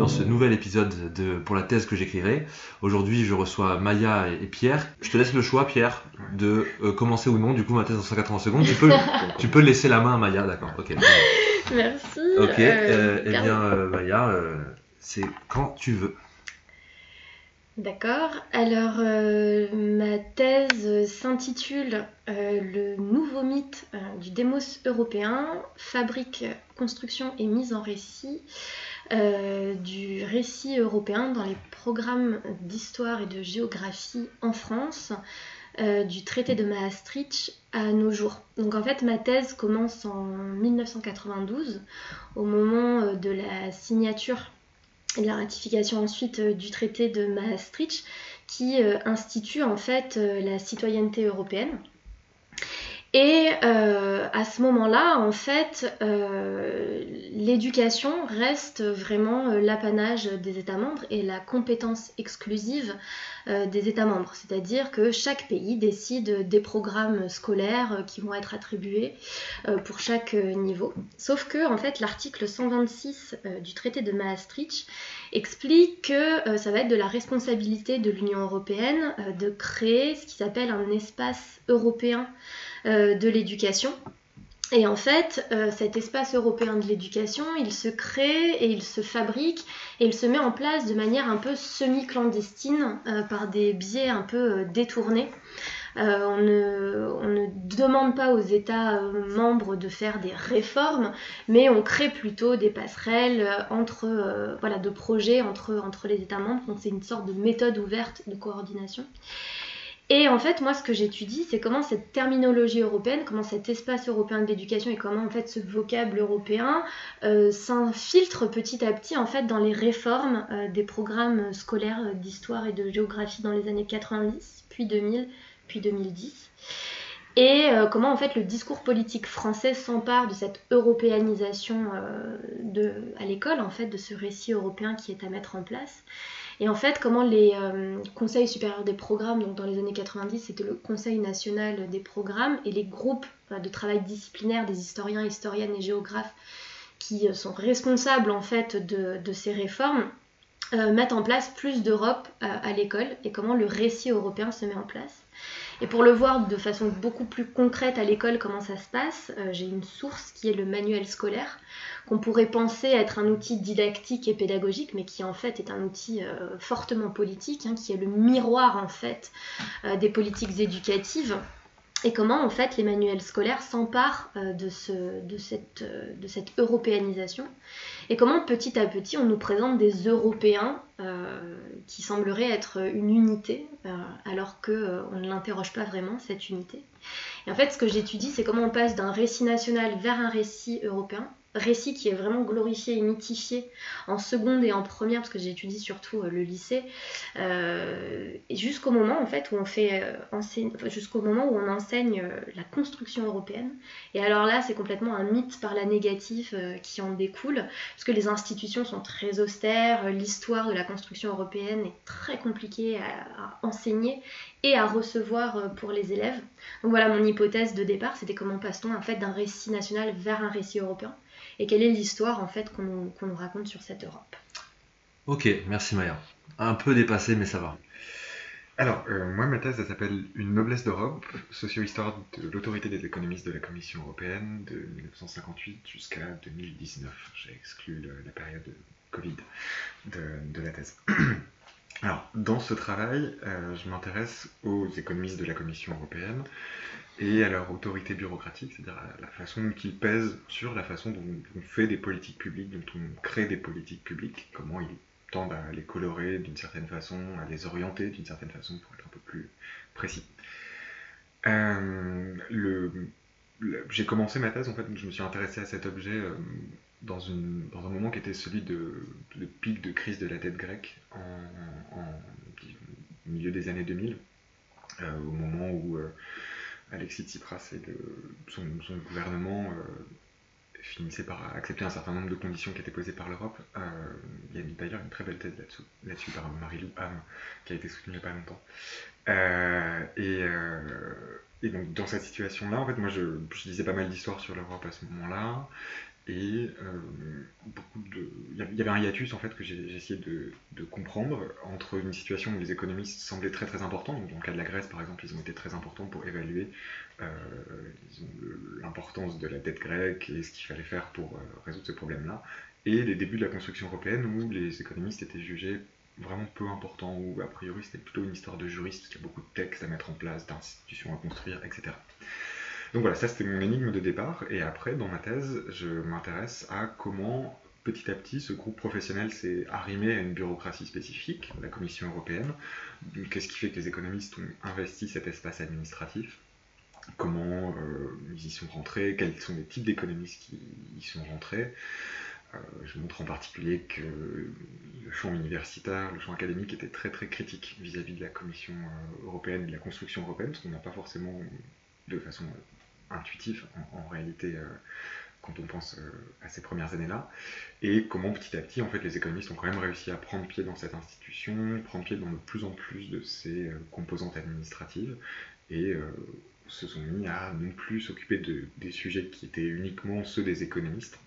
dans ce nouvel épisode de Pour la thèse que j'écrirai. Aujourd'hui, je reçois Maya et Pierre. Je te laisse le choix, Pierre, de euh, commencer ou non, du coup, ma thèse en 180 secondes. Tu peux, tu peux laisser la main à Maya, d'accord, ok. Merci. Ok, Euh, euh, eh bien, euh, Maya, c'est quand tu veux. D'accord. Alors, euh, ma thèse s'intitule euh, Le nouveau mythe euh, du démos européen, fabrique, construction et mise en récit euh, du récit européen dans les programmes d'histoire et de géographie en France, euh, du traité de Maastricht à nos jours. Donc en fait, ma thèse commence en 1992, au moment euh, de la signature et de la ratification ensuite du traité de Maastricht qui institue en fait la citoyenneté européenne. Et euh, à ce moment-là, en fait, euh, l'éducation reste vraiment euh, l'apanage des États membres et la compétence exclusive des États membres. C'est-à-dire que chaque pays décide des programmes scolaires qui vont être attribués pour chaque niveau. Sauf que, en fait, l'article 126 euh, du traité de Maastricht explique que ça va être de la responsabilité de l'Union européenne de créer ce qui s'appelle un espace européen de l'éducation. Et en fait, euh, cet espace européen de l'éducation, il se crée et il se fabrique et il se met en place de manière un peu semi-clandestine euh, par des biais un peu euh, détournés. Euh, on, ne, demande pas aux États euh, membres de faire des réformes, mais on crée plutôt des passerelles euh, entre, euh, de projets entre, entre les États membres. Donc c'est une sorte de méthode ouverte de coordination. Et en fait, moi, ce que j'étudie, c'est comment cette terminologie européenne, comment cet espace européen de l'éducation et comment en fait ce vocable européen euh, s'infiltre petit à petit en fait dans les réformes euh, des programmes scolaires euh, d'histoire et de géographie dans les années 90, puis 2000, puis 2010. Et euh, comment en fait le discours politique français s'empare de cette européanisation euh, à l'école, en fait, de ce récit européen qui est à mettre en place. Et en fait, comment les euh, conseils supérieurs des programmes, donc dans les années 90, c'était le Conseil national des programmes, et les groupes de travail disciplinaire des historiens, historiennes et géographes qui sont responsables en fait de, ces réformes, mettent en place plus d'Europe à l'école et comment le récit européen se met en place. Et pour le voir de façon beaucoup plus concrète à l'école comment ça se passe, euh, j'ai une source qui est le manuel scolaire, qu'on pourrait penser être un outil didactique et pédagogique, mais qui en fait est un outil euh, fortement politique, hein, qui est le miroir en fait euh, des politiques éducatives. Et comment en fait les manuels scolaires s'emparent euh, euh, de cette européanisation et comment petit à petit on nous présente des Européens euh, qui sembleraient être une unité alors qu'on on ne l'interroge pas vraiment cette unité. Et en fait ce que j'étudie c'est comment on passe d'un récit national vers un récit européen, récit qui est vraiment glorifié et mythifié en seconde et en première parce que j'étudie surtout euh, le lycée euh, jusqu'au moment en fait où on fait euh, enseigne- jusqu'au moment où on enseigne la construction européenne et alors là c'est complètement un mythe par la négative qui en découle parce que les institutions sont très austères, l'histoire de la construction européenne est très compliquée à, enseigner et à recevoir pour les élèves. Donc voilà mon hypothèse de départ, c'était comment passe-t-on en fait d'un récit national vers un récit européen et quelle est l'histoire en fait qu'on nous, raconte sur cette Europe? Ok, merci Maya. Un peu dépassé, mais ça va. Alors, euh, moi, ma thèse, elle s'appelle Une noblesse d'Europe, socio-histoire de l'autorité des économistes de la Commission européenne de 1958 jusqu'à 2019. J'ai exclu le- la période de Covid de, de la thèse. Alors, dans ce travail, euh, je m'intéresse aux économistes de la Commission européenne et à leur autorité bureaucratique, c'est-à-dire à la façon dont ils pèsent sur la façon dont on fait des politiques publiques, dont on crée des politiques publiques, comment ils tendent à les colorer d'une certaine façon, à les orienter d'une certaine façon pour être un peu plus précis. Euh, j'ai commencé ma thèse, en fait, je me suis intéressé à cet objet euh, dans, un moment qui était celui de, de pic de crise de la dette grecque en, milieu des années 2000, euh, au moment où Alexis Tsipras et son, gouvernement euh, finissait par accepter un certain nombre de conditions qui étaient posées par l'Europe. Euh, il y a d'ailleurs une très belle thèse là-dessus, par Marie-Lou Ham, qui a été soutenue il n'y a pas longtemps. Euh, et, et, donc dans cette situation-là, en fait, moi je, je lisais pas mal d'histoires sur l'Europe à ce moment-là, et de... il y avait un hiatus en fait que essayé de, de, comprendre entre une situation où les économistes semblaient très très importants, donc dans le cas de la Grèce par exemple, ils ont été très importants pour évaluer euh, l'importance de la dette grecque et ce qu'il fallait faire pour euh, résoudre ce problème-là, et les débuts de la construction européenne où les économistes étaient jugés vraiment peu importants, où a priori c'était plutôt une histoire de juristes, parce qu'il y a beaucoup de textes à mettre en place, d'institutions à construire, etc. Donc voilà, ça c'était mon énigme de départ, et après dans ma thèse, je m'intéresse à comment petit à petit ce groupe professionnel s'est arrimé à une bureaucratie spécifique, la Commission européenne. Qu'est-ce qui fait que les économistes ont investi cet espace administratif? Comment euh, ils y sont rentrés, quels sont les types d'économistes qui y sont rentrés? Euh, je montre en particulier que le champ universitaire, le champ académique était très très critique vis-à-vis de la Commission euh, européenne de la construction européenne, ce qu'on n'a pas forcément de façon intuitive en, réalité quand on pense à ces premières années-là, et comment petit à petit, en fait, les économistes ont quand même réussi à prendre pied dans cette institution, prendre pied dans de plus en plus de ses composantes administratives, et se sont mis à non plus s'occuper de, des sujets qui étaient uniquement ceux des économistes,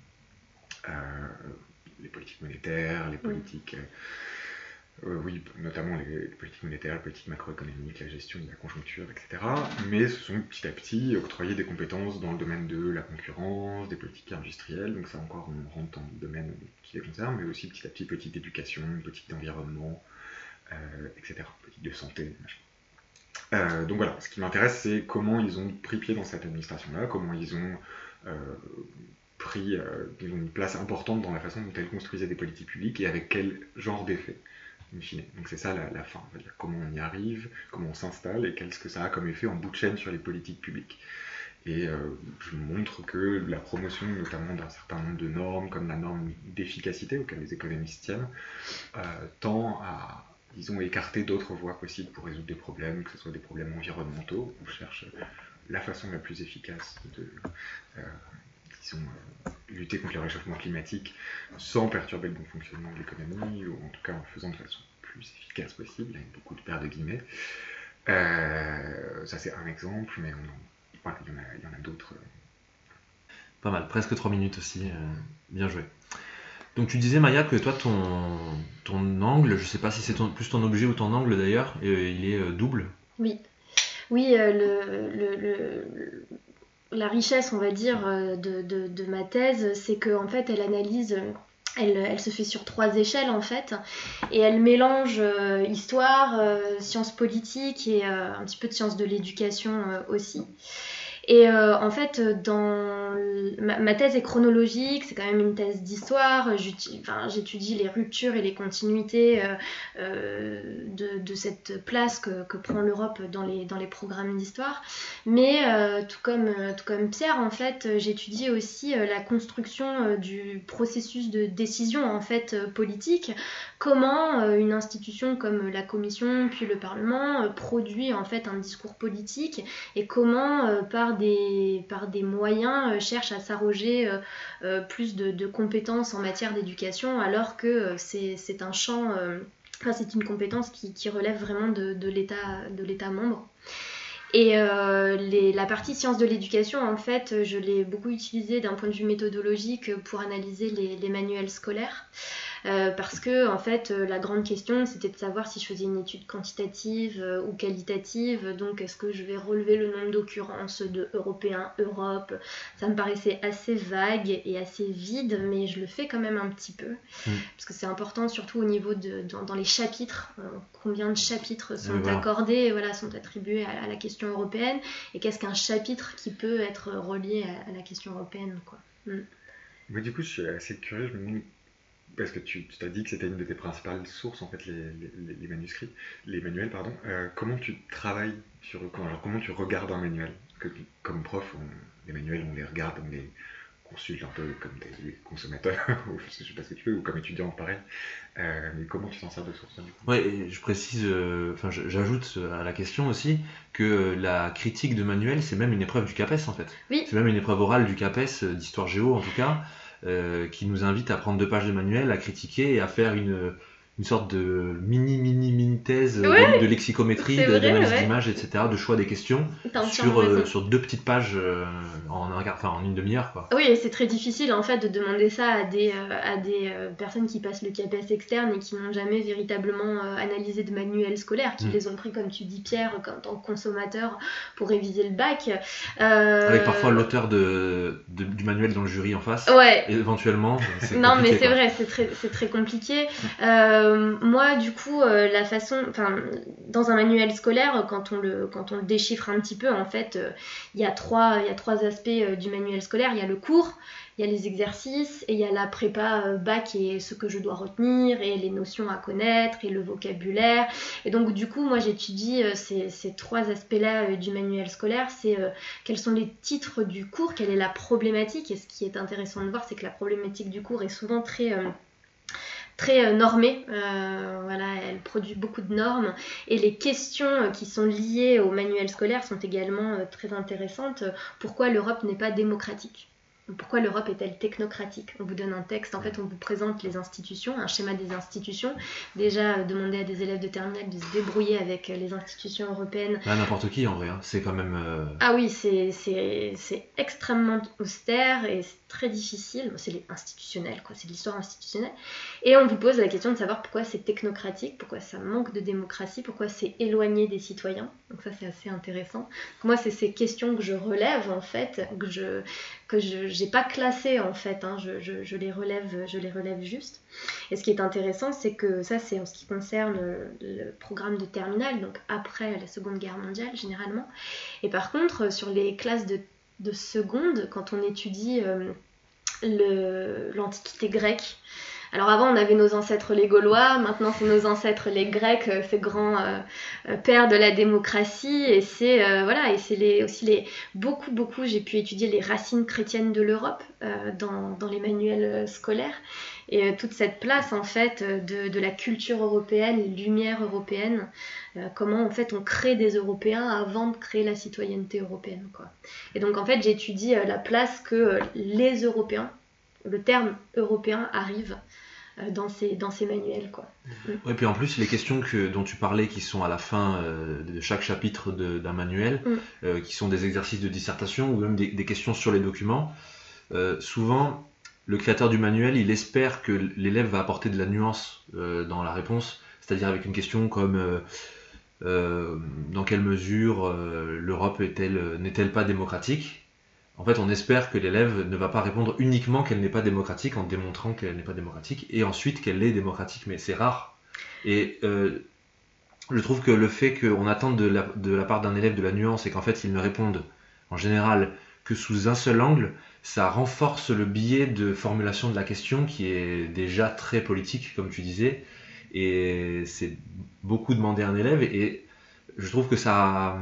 euh, les politiques monétaires, les politiques, euh, euh, oui, notamment les, politiques monétaires, les politiques macroéconomiques, la gestion de la conjoncture, etc. Mais se sont petit à petit octroyé des compétences dans le domaine de la concurrence, des politiques industrielles, donc ça encore on rentre dans le domaine qui les concerne, mais aussi petit à petit politique d'éducation, politique d'environnement, etc., politique de santé. Euh, donc voilà, ce qui m'intéresse, c'est comment ils ont pris pied dans cette administration-là, comment ils ont euh, pris euh, une place importante dans la façon dont elles construisaient des politiques publiques et avec quel genre d'effet, Donc c'est ça la, fin, comment on y arrive, comment on s'installe et qu'est-ce que ça a comme effet en bout de chaîne sur les politiques publiques. Et je montre que la promotion notamment d'un certain nombre de normes, comme la norme d'efficacité auquel les économistes tiennent, tend à disons, écarter d'autres voies possibles pour résoudre des problèmes, que ce soit des problèmes environnementaux. On cherche la façon la plus efficace de euh, disons, euh, lutter contre le réchauffement climatique sans perturber le bon fonctionnement de l'économie, ou en tout cas en faisant de façon plus efficace possible, avec beaucoup de paires de guillemets. Euh, ça c'est un exemple, mais on il y en a, a d'autres. Pas mal, presque trois minutes aussi, bien joué. Donc tu disais Maya que toi ton, ton angle, je sais pas si c'est plus ton objet ou ton angle d'ailleurs, euh, il est euh, double. Oui, oui, euh, le, le, la richesse on va dire de, de, ma thèse, c'est qu'en en fait elle analyse elle, elle, se fait sur trois échelles en fait, et elle mélange histoire, sciences politiques et un petit peu de sciences de l'éducation aussi. Et euh, en fait, dans ma, thèse est chronologique, c'est quand même une thèse d'histoire. J'étudie les ruptures et les continuités euh, euh, de, cette place que, prend l'Europe dans les, dans les programmes d'histoire. Mais tout, comme, tout comme Pierre, en fait, j'étudie aussi la construction du processus de décision en fait politique. Comment une institution comme la Commission puis le Parlement produit en fait un discours politique et comment par par des moyens, euh, cherche à s'arroger euh, euh, plus de, compétences en matière d'éducation, alors que c'est un champ, enfin, c'est une compétence qui, relève vraiment de, de l'État membre. Et la partie sciences de l'éducation, en fait, je l'ai beaucoup utilisée d'un point de vue méthodologique pour analyser les manuels scolaires. Euh, parce que en fait euh, la grande question c'était de savoir si je faisais une étude quantitative euh, ou qualitative, donc est-ce que je vais relever le nombre d'occurrences de Européens, Europe, ça me paraissait assez vague et assez vide, mais je le fais quand même un petit peu, mm. parce que c'est important surtout au niveau de dans, les chapitres, combien de chapitres sont accordés, voilà, sont attribués à, la question européenne, et qu'est-ce qu'un chapitre qui peut être relié à, la question européenne, quoi. Mm. du coup, je suis assez curieux, je me demande parce que tu t'as dit que c'était une de tes principales sources, en fait, les, manuscrits, les manuels, pardon. Euh, comment tu travailles sur. Comment, comment tu regardes un manuel? Que, Comme prof, les manuels, on les regarde, on les consultes un peu comme des consommateurs, ou je sais pas ce que tu veux, ou comme étudiant, pareil. Euh, mais comment tu t'en sers de source Ouais, et je précise, euh, enfin j'ajoute à la question aussi que la critique de manuel, c'est même une épreuve du CAPES en fait. Oui. C'est même une épreuve orale du CAPES, d'histoire géo en tout cas, qui nous invite à prendre deux pages de manuel, à critiquer et à faire une, une sorte de mini mini mini thèse euh, Ouais, de, de lexicométrie, de- d'analyse ouais. d'images, etc., de choix des questions sur, euh, sur deux petites pages euh, en, un enfin, en une demi-heure quoi. Oui, et c'est très difficile en fait de demander ça à des, euh, à des personnes qui passent le CAPES externe et qui n'ont jamais véritablement analysé de manuels scolaires, qui Mm. les ont pris, comme tu dis Pierre, en tant que consommateur pour réviser le bac. Avec parfois l'auteur de, de- du manuel dans le jury en face, Ouais, éventuellement. c'est Non, mais c'est quoi. vrai, c'est très, c'est très compliqué. Euh, moi, du coup, euh, la façon, dans un manuel scolaire, quand on le, quand on le déchiffre un petit peu, en fait, euh, il y a trois, il y a trois aspects du manuel scolaire. Il y a le cours, il y a les exercices, et il y a la prépa bac et ce que je dois retenir, et les notions à connaître, et le vocabulaire. Et donc, du coup, moi, j'étudie ces, ces trois aspects-là du manuel scolaire. C'est quels sont les titres du cours, quelle est la problématique. Et ce qui est intéressant de voir, c'est que la problématique du cours est souvent très, très euh, normée. Euh, voilà, elle produit beaucoup de normes. Et les questions euh, qui sont liées au manuel scolaire sont également très intéressantes. Pourquoi l'Europe n'est pas démocratique? Pourquoi l'Europe est-elle technocratique? On vous donne un texte, en fait, on vous présente les institutions, un schéma des institutions. Déjà, euh, demander à des élèves de terminale de se débrouiller avec euh, les institutions européennes Là, n'importe qui en vrai, hein. c'est quand même. euh, ah oui, c'est- c'est c'est extrêmement austère et c'est très difficile. C'est les- institutionnel, quoi. C'est de l'histoire institutionnelle. Et on vous pose la question de savoir pourquoi c'est technocratique, pourquoi ça manque de démocratie, pourquoi c'est éloigné des citoyens. Donc ça, c'est assez intéressant. Moi, c'est ces questions que je relève, en fait, que je que je j'ai pas classées, en fait. hein. Je, les relève, je les relève juste. Et ce qui est intéressant, c'est que ça, c'est en ce qui concerne le, programme de terminale, donc après la Seconde Guerre mondiale, généralement. Et par contre, sur les classes de, de seconde, quand on étudie euh, l'Antiquité grecque, alors avant on avait nos ancêtres les Gaulois, maintenant c'est nos ancêtres les Grecs, euh, ces grands euh, euh, pères de la démocratie, et c'est euh, voilà, et c'est aussi les beaucoup beaucoup j'ai pu étudier les racines chrétiennes de l'Europe euh, dans, dans les manuels euh, scolaires et euh, toute cette place en fait euh, de, la culture européenne, européennes, euh, comment en fait on crée des Européens avant de créer la citoyenneté européenne quoi. Et donc en fait j'étudie euh, la place que euh, les Européens, le terme européen arrive euh, dans ces, dans ces manuels quoi. Ouais, puis en plus, les questions que, dont tu parlais, qui sont à la fin euh, de chaque chapitre d'un manuel, Mm. euh, qui sont des exercices de dissertation ou même des, des questions sur les documents, euh, souvent, le créateur du manuel, il espère que l'élève va apporter de la nuance euh, dans la réponse, c'est-à-dire avec une question comme euh, euh, dans quelle mesure euh, l'Europe est-elle, n'est-elle pas démocratique? En fait, on espère que l'élève ne va pas répondre uniquement qu'elle n'est pas démocratique en démontrant qu'elle n'est pas démocratique et ensuite qu'elle est démocratique, mais c'est rare. Et euh, je trouve que le fait qu'on attende de la, de la part d'un élève de la nuance et qu'en fait il ne réponde en général que sous un seul angle, ça renforce le biais de formulation de la question qui est déjà très politique, comme tu disais, et c'est beaucoup demander à un élève, et je trouve que ça,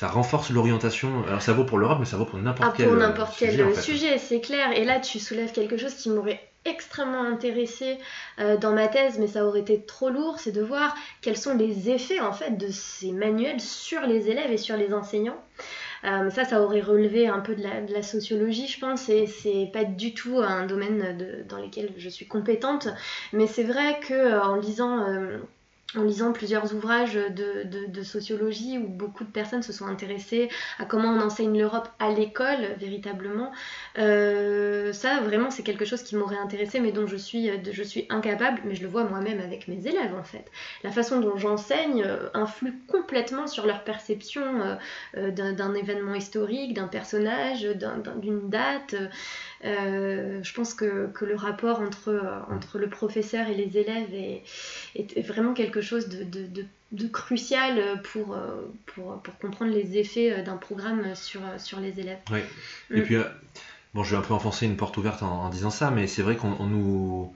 ça renforce l'orientation. Alors ça vaut pour l'Europe, mais ça vaut pour n'importe Ah, quel pour n'importe quel sujet, en fait. sujet, c'est clair. Et là, tu soulèves quelque chose qui m'aurait extrêmement intéressé euh, dans ma thèse, mais ça aurait été trop lourd, c'est de voir quels sont les effets en fait de ces manuels sur les élèves et sur les enseignants. Euh, mais ça, ça aurait relevé un peu de la, de la sociologie, je pense, et c'est pas du tout un domaine de- dans lequel je suis compétente. Mais c'est vrai que euh, en lisant euh, en lisant plusieurs ouvrages de, sociologie où beaucoup de personnes se sont intéressées à comment on enseigne l'Europe à l'école véritablement, euh, ça vraiment c'est quelque chose qui m'aurait intéressé mais dont je suis, de- je suis incapable, mais je le vois moi-même avec mes élèves en fait. La façon dont j'enseigne euh, influe complètement sur leur perception euh, euh, d'un événement historique, d'un personnage, d'un- d'un- d'une date. Euh, je pense que, que le rapport entre, euh, entre le professeur et les élèves est, vraiment quelque chose de, de, de- de crucial pour, euh, pour, pour comprendre les effets d'un programme sur, sur les élèves. Oui. Et Mm. puis, euh, bon, je vais un peu enfoncer une porte ouverte en, en disant ça, mais c'est vrai qu'on on nous,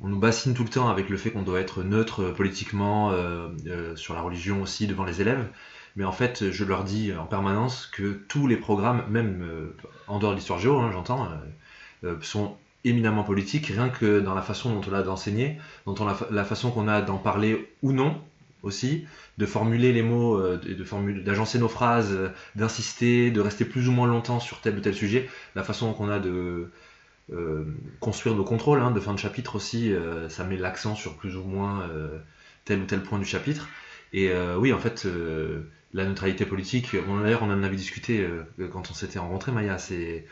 on nous bassine tout le temps avec le fait qu'on doit être neutre politiquement, euh, euh, sur la religion aussi, devant les élèves. Mais en fait, je leur dis en permanence que tous les programmes, même euh, en dehors de l'histoire géo, hein, j'entends, euh, euh, sont éminemment politiques, rien que dans la façon dont on a d'enseigner, a, la façon qu'on a d'en parler ou non aussi, de formuler les mots, de, d'agencer nos phrases, d'insister, de rester plus ou moins longtemps sur tel ou tel sujet, la façon qu'on a de construire nos contrôles hein, de fin de chapitre aussi, ça met l'accent sur plus ou moins tel ou tel point du chapitre. Et oui, en fait, la neutralité politique, bon, d'ailleurs, on en avait discuté euh, quand on s'était rencontré, Maya, c'est.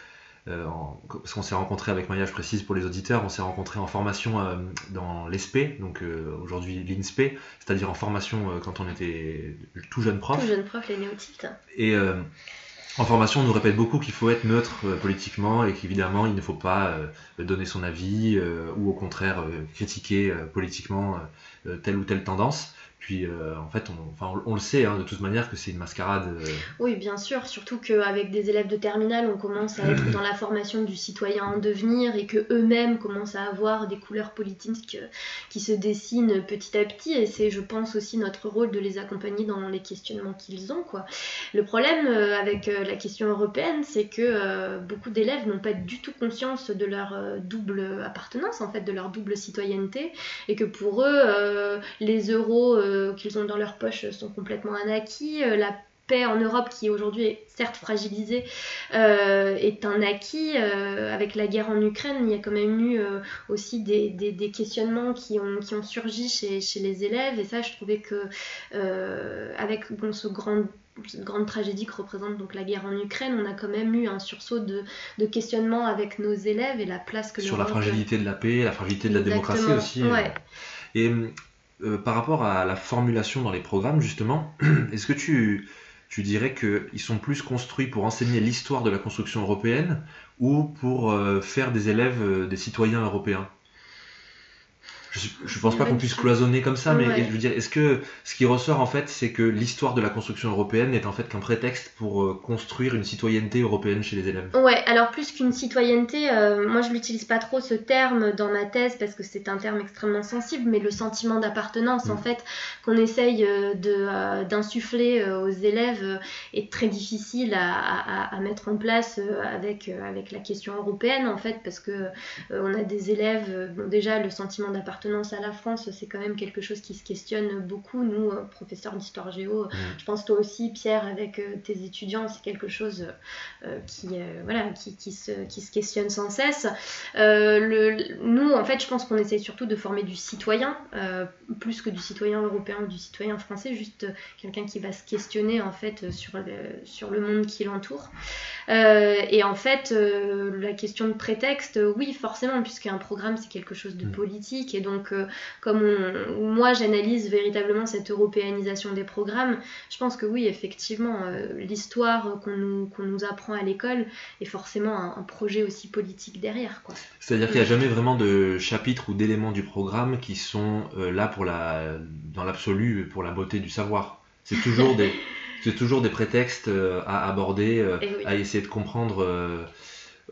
euh, en- parce qu'on s'est rencontré avec Maya, je précise pour les auditeurs, on s'est rencontré en formation euh, dans l'ESP, donc euh, aujourd'hui l'INSP, c'est-à-dire en formation quand on était tout jeune prof. Tout jeune prof, les néophytes. Et en formation, on nous répète beaucoup qu'il faut être neutre politiquement et qu'évidemment, il ne faut pas donner son avis ou au contraire critiquer politiquement telle ou telle tendance. Puis euh, en fait, on, le sait hein, de toute manière que c'est une mascarade. euh, Oui, bien sûr, surtout qu'avec des élèves de terminale, on commence à être dans la formation du citoyen en devenir et que eux-mêmes commencent à avoir des couleurs politiques euh, qui se dessinent petit à petit. Et c'est, je pense, aussi notre rôle de les accompagner dans les questionnements qu'ils ont. Le problème avec la question européenne, c'est que beaucoup d'élèves n'ont pas du tout conscience de leur double appartenance, en fait, de leur double citoyenneté, et que pour eux, les euros euh, qu'ils ont dans leur poche sont complètement un acquis. Euh, la paix en Europe, qui aujourd'hui est certes fragilisée, euh, est un acquis. Avec la guerre en Ukraine, il y a quand même eu aussi des, des- des questionnements qui ont, qui ont surgi chez, chez les élèves. Et ça, je trouvais que avec bon, ce grand cette grande tragédie que représente donc la guerre en Ukraine, on a quand même eu un sursaut de, de questionnement avec nos élèves et la place que sur la fragilité de la paix, la fragilité de la démocratie aussi. ouais. Et euh, par rapport à la formulation dans les programmes, justement, est-ce que tu, dirais qu'ils sont plus construits pour enseigner l'histoire de la construction européenne ou pour euh, faire des élèves euh, des citoyens européens? Je, je pense pas qu'on puisse cloisonner comme ça, mais Ouais. je veux dire, est-ce que ce qui ressort en fait, c'est que l'histoire de la construction européenne n'est en fait qu'un prétexte pour euh, construire une citoyenneté européenne chez les élèves? Ouais, alors plus qu'une citoyenneté, euh, moi je l'utilise pas trop ce terme dans ma thèse parce que c'est un terme extrêmement sensible, mais le sentiment d'appartenance en Mm. fait qu'on essaye euh, de, d'insuffler aux élèves est très difficile à, à- à mettre en place avec, avec la question européenne en fait parce que on a des élèves, bon, déjà le sentiment d'appartenance à la France c'est quand même quelque chose qui se questionne beaucoup, nous euh, professeurs d'histoire géo, je pense toi aussi Pierre avec euh, tes étudiants c'est quelque chose euh, qui, euh, voilà, qui, qui, se, qui se questionne sans cesse. Euh, le, nous, en fait, je pense qu'on essaye surtout de former du citoyen, plus que du citoyen européen ou du citoyen français, juste quelqu'un qui va se questionner en fait sur le, sur le monde qui l'entoure. Et en fait, la question de prétexte, oui, forcément, puisqu'un programme c'est quelque chose de Mm. politique, et donc euh, comme on- moi j'analyse véritablement cette européanisation des programmes, je pense que oui, effectivement, euh, l'histoire qu'on nous, qu'on nous apprend à l'école est forcément un, un projet aussi politique derrière. C'est-à-dire qu'il n'y a jamais vraiment de chapitres ou d'éléments du programme qui sont euh, là pour la, dans l'absolu pour la beauté du savoir. C'est toujours des, c'est toujours des prétextes à aborder, oui. à essayer de comprendre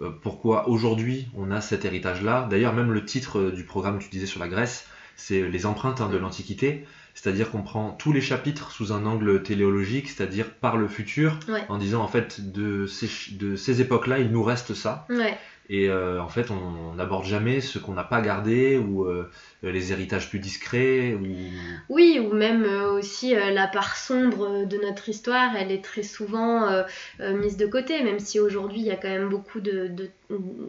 pourquoi aujourd'hui on a cet héritage-là? D'ailleurs, même le titre euh, du programme que tu disais sur la Grèce, c'est les empreintes hein, de l'Antiquité. C'est-à-dire qu'on prend tous les chapitres sous un angle téléologique, c'est-à-dire par le futur, Ouais. en disant en fait de ces, ch- de ces époques-là, il nous reste ça. Ouais. Et euh, en fait, on n'aborde jamais ce qu'on n'a pas gardé ou euh, les héritages plus discrets. Ou... Oui, ou même euh, aussi euh, la part sombre de notre histoire, elle est très souvent euh, euh, mise de côté, même si aujourd'hui il y a quand même beaucoup de, de-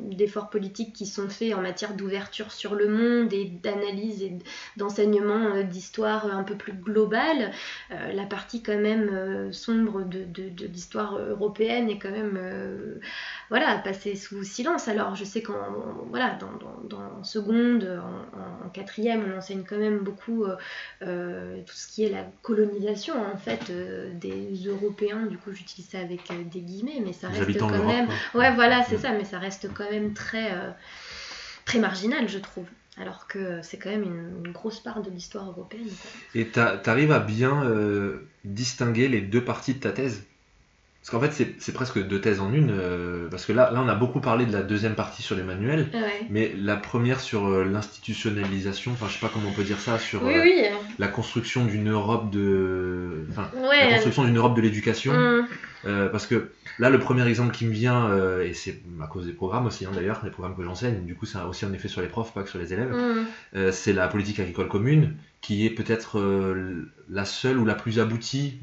d'efforts politiques qui sont faits en matière d'ouverture sur le monde et d'analyse et d'enseignement euh, d'histoire un peu plus globale. Euh, la partie quand même euh, sombre de, de- l'histoire européenne est quand même euh, voilà, passée sous silence. Alors je sais qu'en voilà, dans, dans, dans seconde, quatrième, on enseigne quand même beaucoup euh, euh, tout ce qui est la colonisation en fait euh, des Européens. Du coup, j'utilise ça avec des guillemets, mais ça Les reste quand même. Ouais, voilà, c'est ça, mais ça reste quand même très très marginal, je trouve. Alors que c'est quand même une, une grosse part de l'histoire européenne. quoi. Et tu arrives à bien distinguer les deux parties de ta thèse? Parce qu'en fait, c'est- presque deux thèses en une. euh, parce que là, là, on a beaucoup parlé de la deuxième partie sur les manuels. Ouais. Mais la première sur euh, l'institutionnalisation, enfin je sais pas comment on peut dire ça, sur Oui, euh, oui. la construction d'une Europe de, enfin la Ouais. construction d'une Europe de l'éducation. Hum, parce que là, le premier exemple qui me vient, et c'est à cause des programmes aussi, hein, d'ailleurs, des programmes que j'enseigne, du coup, ça a aussi un effet sur les profs, pas que sur les élèves, euh, c'est la politique agricole commune, qui est peut-être la seule ou la plus aboutie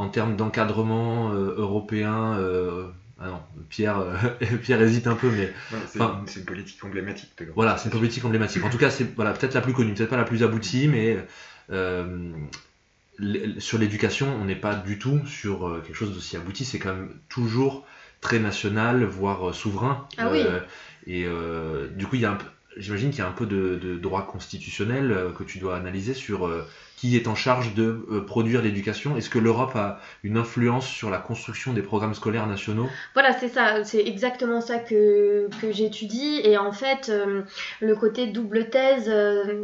en termes d'encadrement euh, européen. euh, ah non, Pierre, euh, Pierre hésite un peu, mais c'est Enfin, une- politique emblématique de voilà, c'est une politique emblématique. En tout cas, c'est voilà, peut-être la plus connue, peut-être pas la plus aboutie, mais euh, sur l'éducation, on n'est pas du tout sur quelque chose d'aussi abouti. C'est quand même toujours très national, voire souverain. Ah oui. Euh, et euh, du coup, il y a un peu- j'imagine qu'il y a un peu de, de droit constitutionnel euh, que tu dois analyser sur euh, qui est en charge de euh, produire l'éducation. Est-ce que l'Europe a une influence sur la construction des programmes scolaires nationaux? Voilà, c'est ça, c'est exactement ça que, que j'étudie. Et en fait, euh, le côté double thèse, euh,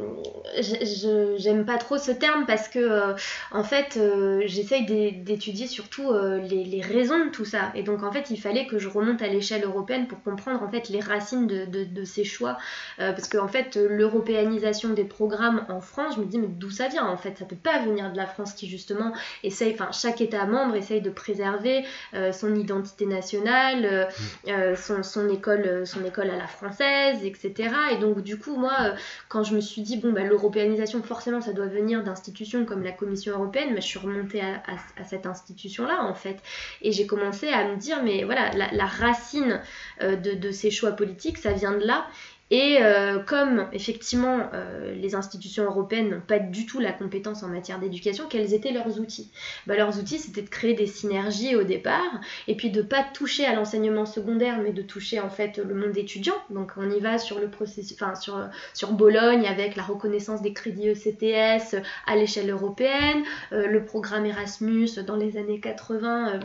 j'aime pas trop ce terme parce que, en fait, j'essaye d'é- d'étudier surtout les, raisons de tout ça. Et donc, en fait, il fallait que je remonte à l'échelle européenne pour comprendre en fait les racines de, ces choix. Parce qu'en fait, l'européanisation des programmes en France, je me dis, mais d'où ça vient En fait, ça peut pas venir de la France qui, justement, essaye, enfin, chaque État membre essaye de préserver euh, son identité nationale, euh, euh, son, son école, son école à la française, etc. Et donc du coup, moi, quand je me suis dit bon, bah, l'européanisation, forcément, ça doit venir d'institutions comme la Commission européenne, bah, je suis remontée à, à- à cette institution-là en fait, et j'ai commencé à me dire mais voilà, la, la racine de, de ces choix politiques, ça vient de là. Et euh, comme effectivement euh, les institutions européennes n'ont pas du tout la compétence en matière d'éducation, quels étaient leurs outils? Bah, Leurs outils, c'était de créer des synergies au départ, et puis de pas toucher à l'enseignement secondaire, mais de toucher en fait le monde étudiant. Donc on y va sur le processus, enfin sur, Bologne avec la reconnaissance des crédits ECTS à l'échelle européenne, euh, le programme Erasmus dans les années 80.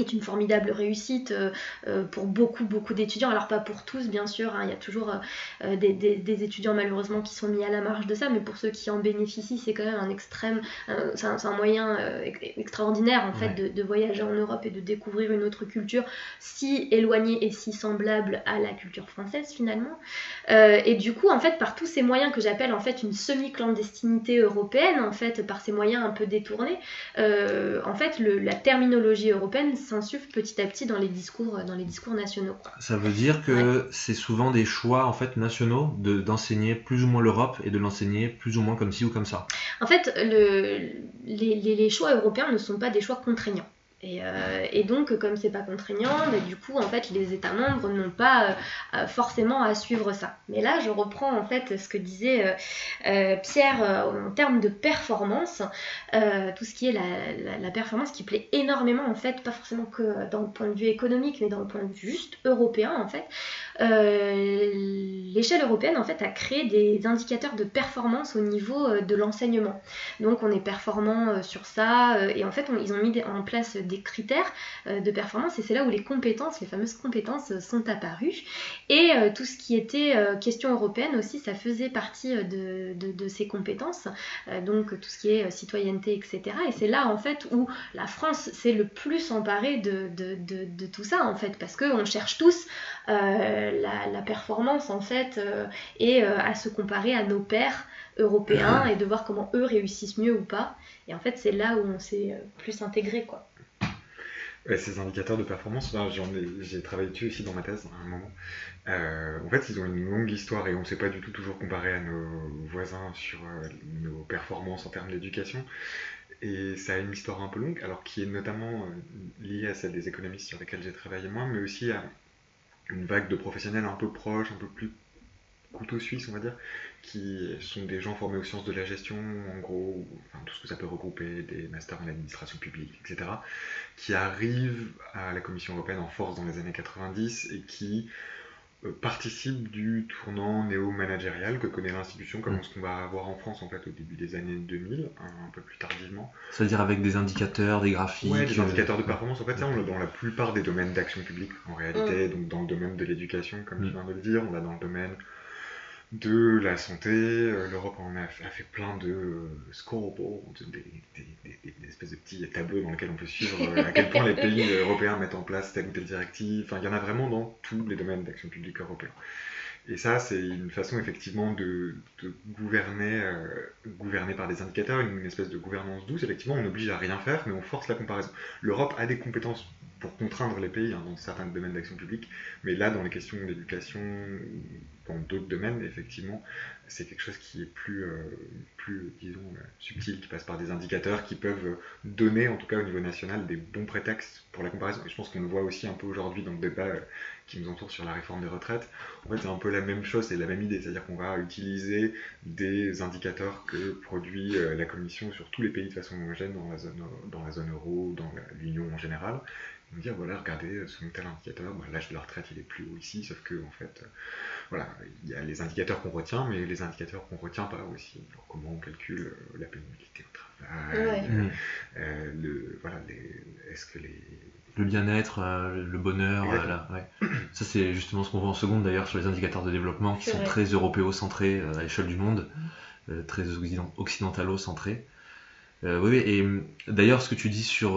Est une formidable réussite euh, euh, pour beaucoup beaucoup d'étudiants. Alors pas pour tous bien sûr hein, il y a toujours euh, des, des- des étudiants malheureusement qui sont mis à la marge de ça. Mais pour ceux qui en bénéficient c'est quand même un extrême c'est un, moyen euh, ex- extraordinaire en fait Ouais. de, de voyager en Europe et de découvrir une autre culture si éloignée et si semblable à la culture française finalement. Et du coup en fait par tous ces moyens que j'appelle en fait une semi-clandestinité européenne en fait par ces moyens un peu détournés en fait le- la terminologie européenne s'insuffle petit à petit dans les discours dans les discours nationaux Ça veut dire que c'est souvent des choix en fait nationaux de d'enseigner plus ou moins l'Europe et de l'enseigner plus ou moins comme ci ou comme ça. En fait, le- les, les- les choix européens ne sont pas des choix contraignants. Et, euh, et donc, comme c'est pas contraignant, bah, du coup, en fait, les États membres n'ont pas euh, euh, forcément à suivre ça. Mais là, je reprends en fait ce que disait Pierre en termes de performance, tout ce qui est la, la- la performance qui plaît énormément en fait, pas forcément que dans le point de vue économique, mais dans le point de vue juste européen en fait. Euh, L'échelle européenne en fait a créé des indicateurs de performance au niveau euh, de l'enseignement. Donc on est performant euh, sur ça et en fait ils ont mis en place des critères de performance et c'est là où les compétences, les fameuses compétences sont apparues. Et tout ce qui était question européenne aussi, ça faisait partie de, ces compétences, donc tout ce qui est citoyenneté, etc. Et c'est là en fait où la France s'est le plus emparée de, de- tout ça en fait, parce qu'on cherche tous la, la performance en fait euh, et euh, à se comparer à nos pairs européens et de voir comment eux réussissent mieux ou pas. Et en fait, c'est là où on s'est euh, plus intégré quoi. Ces indicateurs de performance, j'ai travaillé dessus aussi dans ma thèse à un moment. Euh, en fait, ils ont une longue histoire et on ne s'est pas du tout toujours comparé à nos voisins sur euh, nos performances en termes d'éducation. Et ça a une histoire un peu longue, alors qui est notamment euh, liée à celle des économistes sur lesquels j'ai travaillé moi, mais aussi à une vague de professionnels un peu proches, un peu plus couteau suisse, on va dire, qui sont des gens formés aux sciences de la gestion, en gros, tout ce que ça peut regrouper, des masters en administration publique, etc., qui arrivent à la Commission européenne en force dans les années 90 et qui euh, participent du tournant néo-managérial que connaît l'institution, comme Mm. ce qu'on va avoir en France en fait au début des années 2000, un, un peu plus tardivement. C'est-à-dire avec des indicateurs, des graphiques. Ouais, des euh, indicateurs de performance, en fait, ça, on l'a dans la plupart des domaines d'action publique, en réalité. Donc, dans le domaine de l'éducation, comme tu Mm. viens de le dire, on l'a dans le domaine de la santé. euh, L'Europe en a, fait plein de euh, scoreboards, des, des- espèces de petits tableaux dans lesquels on peut suivre euh, à quel point les pays européens mettent en place telle ou telle directive. Enfin, il y en a vraiment dans tous les domaines d'action publique européen. Et ça, c'est une façon effectivement de, gouverner, gouverner par des indicateurs, une, espèce de gouvernance douce. Effectivement, on oblige à rien faire, mais on force la comparaison. L'Europe a des compétences pour contraindre les pays hein, dans certains domaines d'action publique, mais là, dans les questions d'éducation, dans d'autres domaines, effectivement, c'est quelque chose qui est plus, euh, plus disons, euh, subtil, qui passe par des indicateurs qui peuvent donner, en tout cas au niveau national, des bons prétextes pour la comparaison. Et je pense qu'on le voit aussi un peu aujourd'hui dans le débat euh, qui nous entoure sur la réforme des retraites. En fait, c'est un peu la même chose, c'est la même idée, c'est-à-dire qu'on va utiliser des indicateurs que produit la Commission sur tous les pays de façon homogène dans la zone, dans la zone euro, dans l'Union en général, on dire voilà regardez selon tel indicateur bah, l'âge de la retraite il est plus haut ici sauf que en fait voilà, il y a les indicateurs qu'on retient, mais les indicateurs qu'on retient pas aussi. comment on calcule euh, la pénibilité au travail, mm. euh, le, voilà, est-ce que les le bien-être, euh, le bonheur, là, ça c'est justement ce qu'on voit en seconde d'ailleurs sur les indicateurs de développement qui sont très européo-centrés à l'échelle du monde, très occidentalo-centrés. oui, et d'ailleurs ce que tu dis sur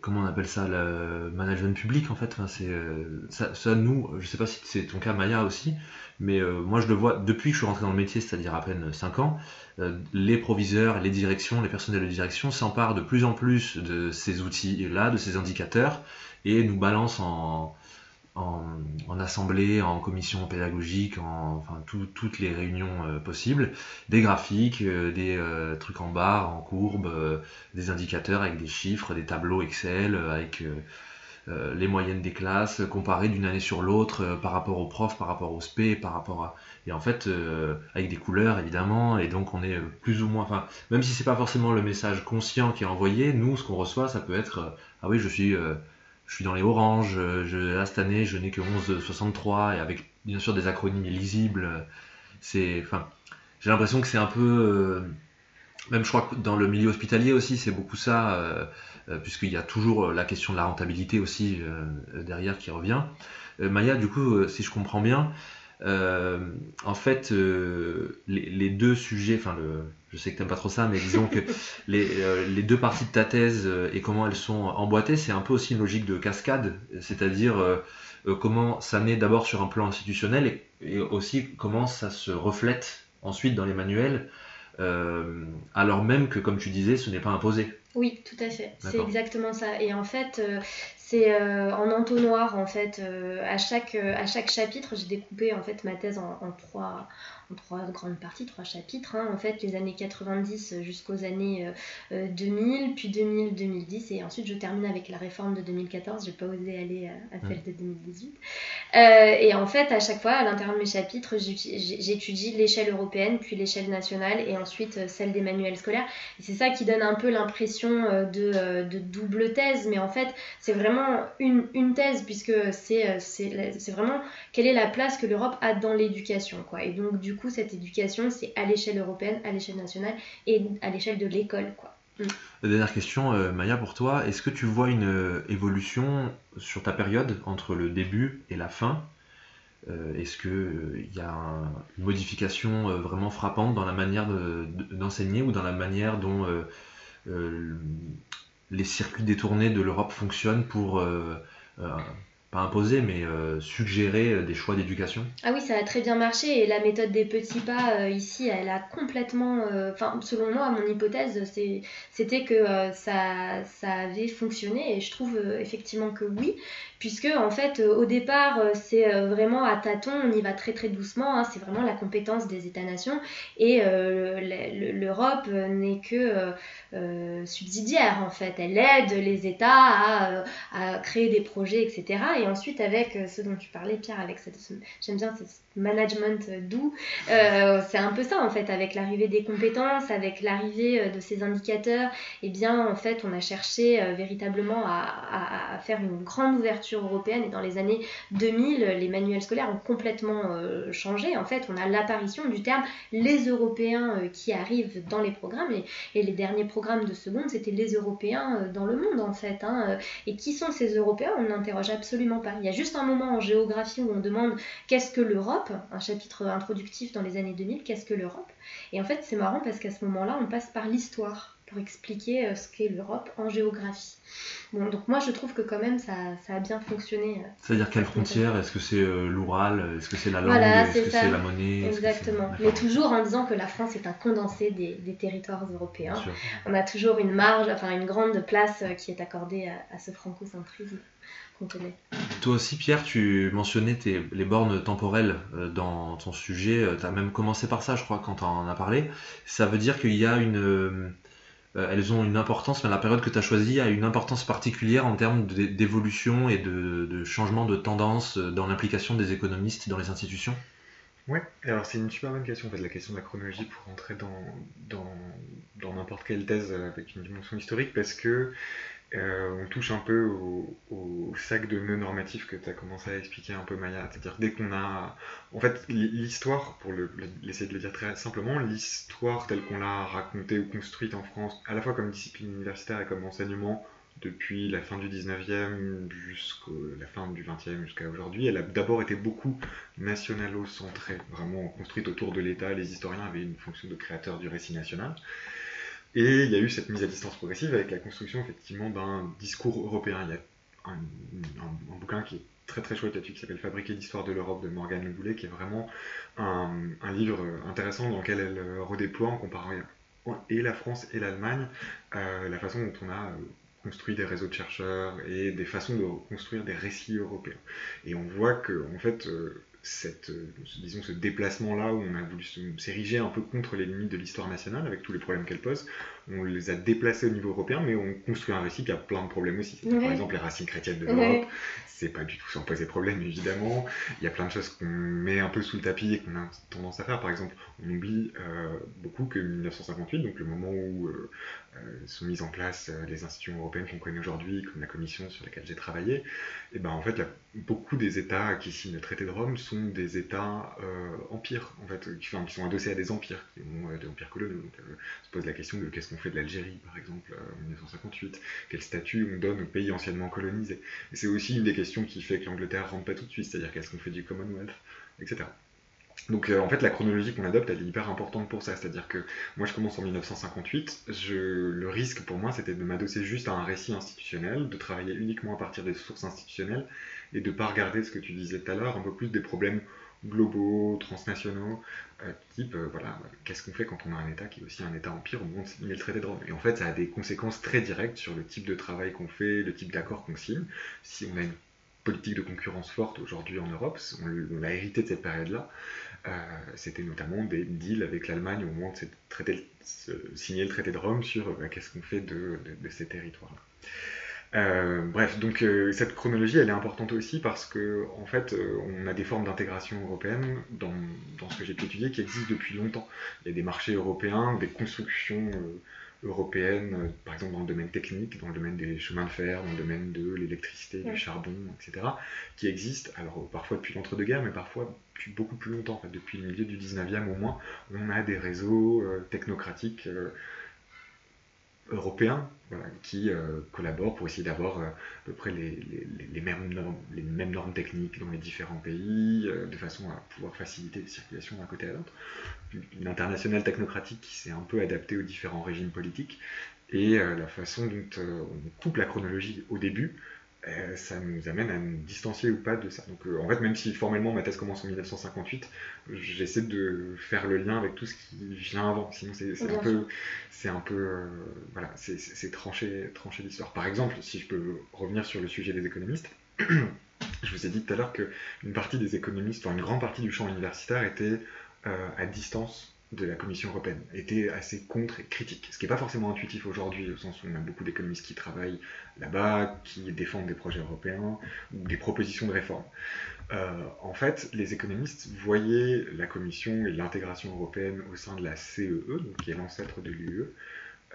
comment on appelle ça, le management public en fait. c'est euh, ça, nous, je sais pas si c'est ton cas Maya aussi, mais euh, moi je le vois depuis que je suis rentré dans le métier, c'est-à-dire à peine 5 ans, euh, les proviseurs, les directions, les personnels de direction s'emparent de plus en plus de ces outils-là, de ces indicateurs, et nous balancent en, en, assemblée, en commission pédagogique, en enfin toutes les réunions euh, possibles, des graphiques, euh, des euh, trucs en barre, en courbe, des indicateurs avec des chiffres, des tableaux Excel, avec les moyennes des classes, comparées d'une année sur l'autre par rapport aux profs, par rapport aux SP, par rapport à... Et en fait, avec des couleurs évidemment, et donc on est plus ou moins... Enfin, même si c'est pas forcément le message conscient qui est envoyé, nous, ce qu'on reçoit, ça peut être... ah oui, je suis je suis dans les oranges, je, là cette année je n'ai que 11,63 et avec bien sûr des acronymes lisibles. C'est, enfin, j'ai l'impression que c'est un peu, euh, même je crois que dans le milieu hospitalier aussi c'est beaucoup ça, euh, euh, puisqu'il y a toujours la question de la rentabilité aussi derrière qui revient. Maya, du coup, si je comprends bien, en fait, les, les, deux sujets, enfin le, je sais que t'aimes pas trop ça, mais disons que euh, les, deux parties de ta thèse euh, et comment elles sont emboîtées, c'est un peu aussi une logique de cascade, c'est-à-dire euh, comment ça naît d'abord sur un plan institutionnel et, aussi comment ça se reflète ensuite dans les manuels, alors même que, comme tu disais, ce n'est pas imposé. Oui, tout à fait. C'est exactement ça. Et en fait, c'est en entonnoir en fait. à chaque à chaque chapitre, j'ai découpé en fait ma thèse en trois trois grandes parties, trois chapitres. Hein. en fait, les années 90 jusqu'aux années 2000, euh, puis 2000-2010, et ensuite je termine avec la réforme de 2014. J'ai pas osé aller à, celle de 2018. Euh, et en fait, à chaque fois, à l'intérieur de mes chapitres, j'étudie l'échelle européenne, puis l'échelle nationale, et ensuite euh, celle des manuels scolaires. Et c'est ça qui donne un peu l'impression de, double thèse, mais en fait, c'est vraiment une, une, thèse, puisque c'est vraiment quelle est la place que l'Europe a dans l'éducation. Et donc, du coup, cette éducation, c'est à l'échelle européenne, à l'échelle nationale et à l'échelle de l'école. quoi. Mm. Dernière question, euh, Maya, pour toi. Est-ce que tu vois une euh, évolution sur ta période entre le début et la fin? Euh, Est-ce qu'il y a une modification vraiment frappante dans la manière d'enseigner ou dans la manière dont les circuits détournés de l'Europe fonctionnent pour imposer, mais euh, suggérer euh, des choix d'éducation Ah oui, ça a très bien marché et la méthode des petits pas euh, ici, elle a complètement. Enfin, selon moi, mon hypothèse, c'était que ça, ça avait fonctionné et je trouve effectivement que oui puisque en fait au départ c'est vraiment à tâtons, on y va très très doucement, hein, c'est vraiment la compétence des États-nations et l'Europe n'est que subsidiaire en fait, elle aide les États à, créer des projets etc. Et ensuite avec ce dont tu parlais Pierre, avec cette, j'aime bien cette management doux, c'est un peu ça en fait, avec l'arrivée des compétences, avec l'arrivée de ces indicateurs, et eh bien en fait on a cherché véritablement à, faire une grande ouverture européenne et dans les années 2000, les manuels scolaires ont complètement euh, changé. En fait, on a l'apparition du terme les Européens euh, qui arrivent dans les programmes et, les derniers programmes de seconde, c'était les Européens euh, dans le monde en fait. Hein. Et qui sont ces Européens? On n'interroge absolument pas. Il y a juste un moment en géographie où on demande qu'est-ce que l'Europe Un chapitre introductif dans les années 2000, qu'est-ce que l'Europe? Et en fait, c'est marrant parce qu'à ce moment-là, on passe par l'histoire pour expliquer ce qu'est l'Europe en géographie. Bon, donc moi je trouve que quand même ça, ça a bien fonctionné. C'est-à-dire quelle frontière Est-ce que c'est l'Oural? Est-ce que c'est la langue? Est-ce que c'est la monnaie? Exactement. Mais toujours en disant que la France est un condensé des, des territoires européens. On a toujours une marge, enfin une grande place qui est accordée à, à ce francocentrisme. Toi aussi, Pierre, tu mentionnais les bornes temporelles euh, dans ton sujet. Euh, tu as même commencé par ça, je crois, quand tu en as parlé. Ça veut dire qu'il y a une. Euh, elles ont une importance, mais la période que tu as choisie a une importance particulière en termes d'évolution et de, changement de tendance dans l'implication des économistes dans les institutions? Ouais, alors c'est une super bonne question, en fait, la question de la chronologie pour rentrer dans n'importe dans, quelle thèse avec une dimension historique, parce que euh, on touche un peu au, sac de nœuds normatifs que tu as commencé à expliquer un peu Maya. C'est-à-dire dès qu'on a... En fait, l'histoire, pour l'essayer de le dire très simplement, l'histoire telle qu'on l'a racontée ou construite en France, à la fois comme discipline universitaire et comme enseignement, depuis la fin du 19e jusqu'à la fin du 20e jusqu'à aujourd'hui, elle a d'abord été beaucoup nationalo-centrée, vraiment construite autour de l'État. Les historiens avaient une fonction de créateur du récit national. Et il y a eu cette mise à distance progressive avec la construction effectivement d'un discours européen. Il y a un, bouquin qui est très très chouette là-dessus qui s'appelle Fabriquer l'histoire de l'Europe de Morgane Le Boulet, qui est vraiment un, livre intéressant dans lequel elle redéploie en comparant et la France et l'Allemagne euh, la façon dont on a euh, construit des réseaux de chercheurs et des façons de construire des récits européens. Et on voit que en fait euh, cette, euh, disons, ce déplacement-là où on a voulu s'ériger un peu contre les limites de l'histoire nationale avec tous les problèmes qu'elle pose, on les a déplacés au niveau européen, mais on construit un récit qui a plein de problèmes aussi. Par exemple, les racines chrétiennes de l'Europe, c'est pas du tout sans poser problème, évidemment. Il y a plein de choses qu'on met un peu sous le tapis et qu'on a tendance à faire. Par exemple, on oublie euh, beaucoup que 1958, donc le moment où euh, sont mises en place les institutions européennes qu'on connaît aujourd'hui, comme la commission sur laquelle j'ai travaillé, et eh ben en fait, beaucoup des États qui signent le traité de Rome sont des États euh, empires, en fait, qui, sont adossés à des empires, qui ont euh, des empires coloniaux. Donc, euh, se pose la question de qu'est-ce qu'on fait de l'Algérie, par exemple, en 1958, quel statut on donne aux pays anciennement colonisés? Et c'est aussi une des questions qui fait que l'Angleterre rentre pas tout de suite, c'est-à-dire qu'est-ce qu'on fait du Commonwealth, etc. Donc en fait la chronologie qu'on adopte elle est hyper importante pour ça, c'est-à-dire que moi je commence en 1958, je, le risque pour moi c'était de m'adosser juste à un récit institutionnel, de travailler uniquement à partir des sources institutionnelles et de pas regarder ce que tu disais tout à l'heure, un peu plus des problèmes globaux, transnationaux, euh, type, euh, voilà, qu'est-ce qu'on fait quand on a un État qui est aussi un État empire au moment de signer le traité de Rome Et en fait, ça a des conséquences très directes sur le type de travail qu'on fait, le type d'accord qu'on signe. Si on a une politique de concurrence forte aujourd'hui en Europe, on, a hérité de cette période-là, euh, c'était notamment des deals avec l'Allemagne au moment de, signer le traité de Rome sur bah, qu'est-ce qu'on fait de, ces territoires-là. Euh, bref, donc euh, cette chronologie, elle est importante aussi parce que, en fait, euh, on a des formes d'intégration européenne dans, dans, ce que j'ai pu étudier qui existent depuis longtemps. Il y a des marchés européens, des constructions européennes, par exemple dans le domaine technique, dans le domaine des chemins de fer, dans le domaine de l'électricité, du charbon, etc., qui existent, alors parfois depuis l'entre-deux-guerres, mais parfois depuis beaucoup plus longtemps, en fait, depuis le milieu du 19e au moins, on a des réseaux technocratiques européens qui euh, collaborent pour essayer d'avoir euh, à peu près les, mêmes normes, les mêmes normes techniques dans les différents pays, euh, de façon à pouvoir faciliter les circulations d'un côté à l'autre. Une internationale technocratique qui s'est un peu adaptée aux différents régimes politiques, et la façon dont on coupe la chronologie au début, euh, ça nous amène à nous distancier ou pas de ça. Donc euh, en fait, même si formellement ma thèse commence en 1958, j'essaie de faire le lien avec tout ce qui vient avant. Sinon, c'est un peu, c'est un peu, euh, voilà, c'est trancher, trancher l'histoire. Par exemple, si je peux revenir sur le sujet des économistes. je vous ai dit tout à l'heure qu'une partie des économistes, enfin une grande partie du champ universitaire était à distance de la Commission européenne était assez contre et critique, ce qui n'est pas forcément intuitif aujourd'hui, au sens où on a beaucoup d'économistes qui travaillent là-bas, qui défendent des projets européens ou des propositions de réforme. Euh, en fait, les économistes voyaient la Commission et l'intégration européenne au sein de la CEE, e, donc qui est l'ancêtre de l'UE,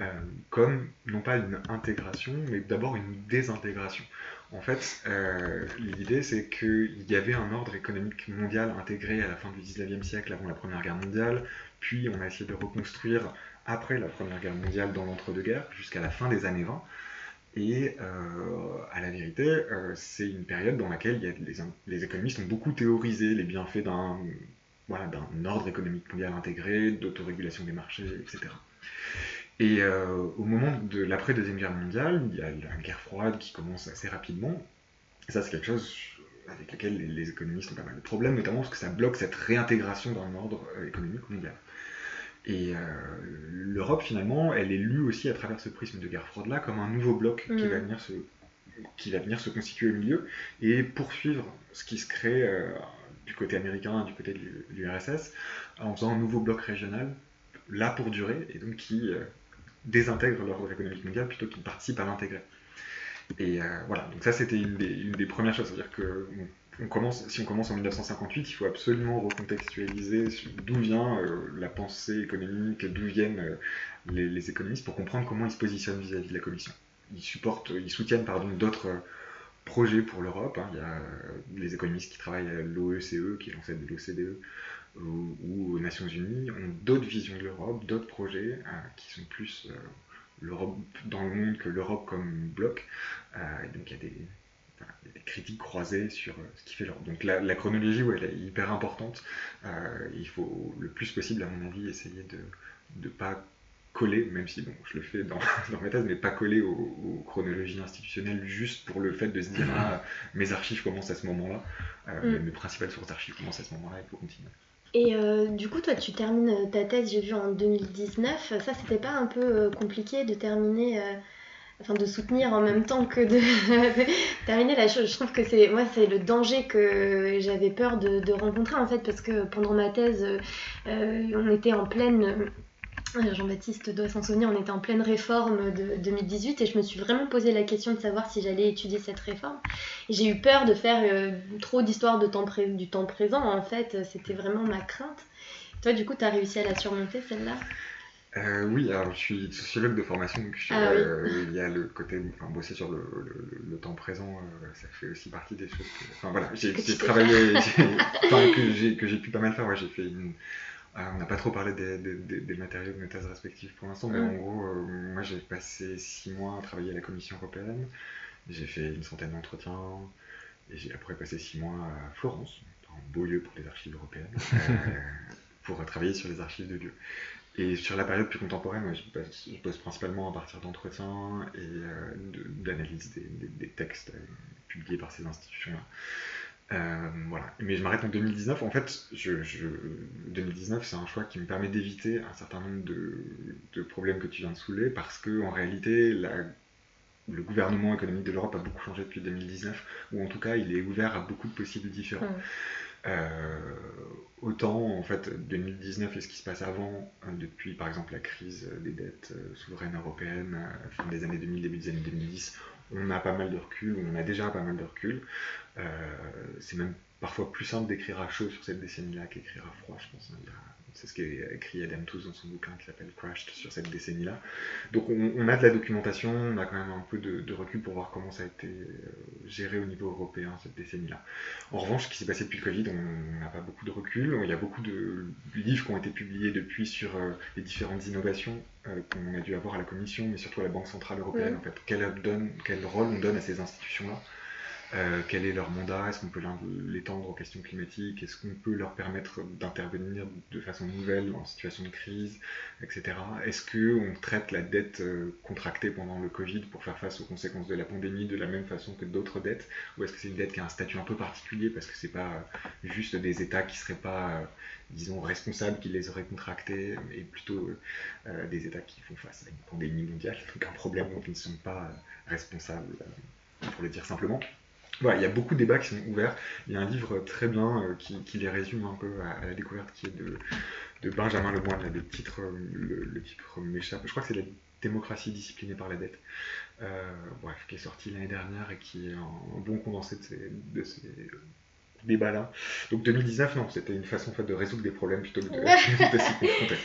euh, comme non pas une intégration, mais d'abord une désintégration. En fait, euh, l'idée c'est qu'il y avait un ordre économique mondial intégré à la fin du 19e siècle, avant la Première Guerre mondiale, puis on a essayé de reconstruire après la Première Guerre mondiale dans l'entre-deux-guerres, jusqu'à la fin des années 20. Et euh, à la vérité, c'est une période dans laquelle les, économistes ont beaucoup théorisé les bienfaits d'un ordre économique mondial intégré, d'autorégulation des marchés, etc. Et au moment de l'après-deuxième guerre mondiale, il y a la guerre froide qui commence assez rapidement. ça, c'est quelque chose avec lequel les, économistes ont pas mal de problèmes, notamment parce que ça bloque cette réintégration dans l'ordre économique mondial. Et l'Europe, finalement, elle est lue aussi à travers ce prisme de guerre froide-là comme un nouveau bloc qui, mm. va venir se, qui va venir se constituer au milieu et poursuivre ce qui se crée du côté américain, du côté de l'URSS, en faisant un nouveau bloc régional, là pour durer, et donc qui euh, désintègre l'ordre économique mondial plutôt qu'il participe à l'intégrer. Et euh, voilà, donc ça c'était une, des, premières choses, c'est-à-dire que on commence, si on commence en 1958, il faut absolument recontextualiser d'où vient euh, la pensée économique, d'où viennent les, économistes pour comprendre comment ils se positionnent vis-à-vis de la Commission. Ils supportent, ils soutiennent d'autres projets pour l'Europe. Hein. Il y a les économistes qui travaillent à l'OECE, e, qui est l'ancêtre de l'OCDE, ou, aux Nations Unies, ont d'autres visions de l'Europe, d'autres projets euh, qui sont plus euh, l'Europe dans le monde que l'Europe comme bloc. Euh, et donc il y, a des, critiques croisées sur ce qui fait l'Europe. Donc la, chronologie, ouais, elle est hyper importante. il faut le plus possible, à mon avis, essayer de ne pas coller, même si bon, je le fais dans, dans ma thèse, mais pas coller aux, chronologies institutionnelles juste pour le fait de se dire ah, mes archives commencent à ce moment-là, euh, mm. mes principales sources d'archives commencent à ce moment-là, il faut continuer. Et euh, du coup, toi, tu termines ta thèse, j'ai vu en 2019. Ça, c'était pas un peu euh, compliqué de terminer, enfin de soutenir en même temps que de, terminer la chose. Je trouve que c'est moi, c'est le danger que j'avais peur de, rencontrer en fait, parce que pendant ma thèse, on était en pleine euh, Jean-Baptiste doit s'en souvenir, on était en pleine réforme de 2018 et je me suis vraiment posé la question de savoir si j'allais étudier cette réforme. J'ai eu peur de faire euh, trop d'histoire du temps présent, en fait, c'était vraiment ma crainte. Toi, du coup, tu as réussi à la surmonter, celle-là? Euh, oui, alors je suis sociologue de formation, donc ah il y a le côté, enfin, bosser sur le, temps présent, ça fait aussi partie des choses que, enfin voilà, j'ai travaillé, que j'ai pu pas mal faire, ouais, j'ai fait une, ah, on n'a pas trop parlé des, matériaux de nos thèses respectives pour l'instant, mais en gros, euh, moi j'ai passé six mois à travailler à la Commission européenne. J'ai fait une centaine d'entretiens et j'ai après passé six mois à Florence, un beau lieu pour les archives européennes, euh, pour travailler sur les archives de lieux. Et sur la période plus contemporaine, je bosse, principalement à partir d'entretiens et euh, d'analyse des, textes publiés par ces institutions-là. Euh, voilà. Mais je m'arrête en 2019. En fait, je, 2019, c'est un choix qui me permet d'éviter un certain nombre de, problèmes que tu viens de soulever parce que en réalité, le gouvernement économique de l'Europe a beaucoup changé depuis 2019, ou en tout cas, il est ouvert à beaucoup de possibles différents. Euh, autant en fait 2019 et ce qui se passe avant, hein, depuis par exemple la crise des dettes euh, souveraines européennes, fin des années 2000, début des années 2010, on a pas mal de recul, on a déjà pas mal de recul. Euh, c'est même parfois plus simple d'écrire à chaud sur cette décennie-là qu'écrire à froid, je pense. Hein. C'est ce qu'a écrit Adam Tooze dans son bouquin qui s'appelle Crashed sur cette décennie-là. Donc on, a de la documentation, on a quand même un peu de, recul pour voir comment ça a été euh, géré au niveau européen cette décennie-là. En revanche, ce qui s'est passé depuis le Covid, on n'a pas beaucoup de recul. Il y a beaucoup de livres qui ont été publiés depuis sur euh, les différentes innovations qu'on a dû avoir à la Commission, mais surtout à la Banque Centrale Européenne. En fait, quel rôle on donne à ces institutions-là? Euh, quel est leur mandat? Est-ce qu'on peut l'étendre aux questions climatiques? Est-ce qu'on peut leur permettre d'intervenir de façon nouvelle en situation de crise, etc. Est-ce qu'on traite la dette euh, contractée pendant le Covid pour faire face aux conséquences de la pandémie de la même façon que d'autres dettes? Ou est-ce que c'est une dette qui a un statut un peu particulier parce que c'est pas juste des États qui seraient pas, euh, disons, responsables qui les auraient contractés, mais plutôt des États qui font face à une pandémie mondiale, donc un problème dont ils ne sont pas responsables, pour le dire simplement? Il y a beaucoup de débats qui sont ouverts. Il y a un livre très bien euh, qui, les résume un peu à, la découverte qui est de, de Benjamin Lemoine. Le titre, le, titre m'échappe. Je crois que c'est La démocratie disciplinée par la dette. Euh, bref, qui est sorti l'année dernière et qui est un, bon condensé de ces, débats-là. Donc 2019, non, c'était une façon en fait, de résoudre des problèmes plutôt que de, s'y confronter.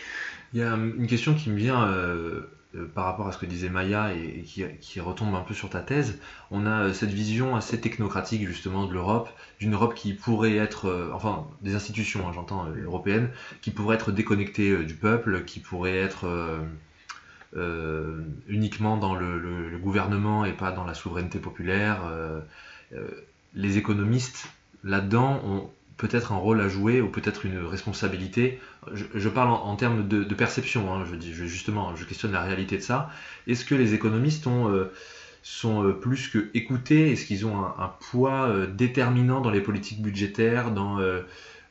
Il y a une question qui me vient euh, euh, par rapport à ce que disait Maya et, qui, retombe un peu sur ta thèse, on a euh, cette vision assez technocratique justement de l'Europe, d'une Europe qui pourrait être, euh, enfin des institutions, hein, j'entends, européennes, qui pourraient être déconnectées du peuple, qui pourraient être uniquement dans le, gouvernement et pas dans la souveraineté populaire. les économistes, là-dedans, ont peut-être un rôle à jouer ou peut-être une responsabilité. Je, parle en, termes de, perception, hein, je justement, je questionne la réalité de ça. Est-ce que les économistes ont, sont plus que écoutés? Est-ce qu'ils ont un, poids déterminant dans les politiques budgétaires, dans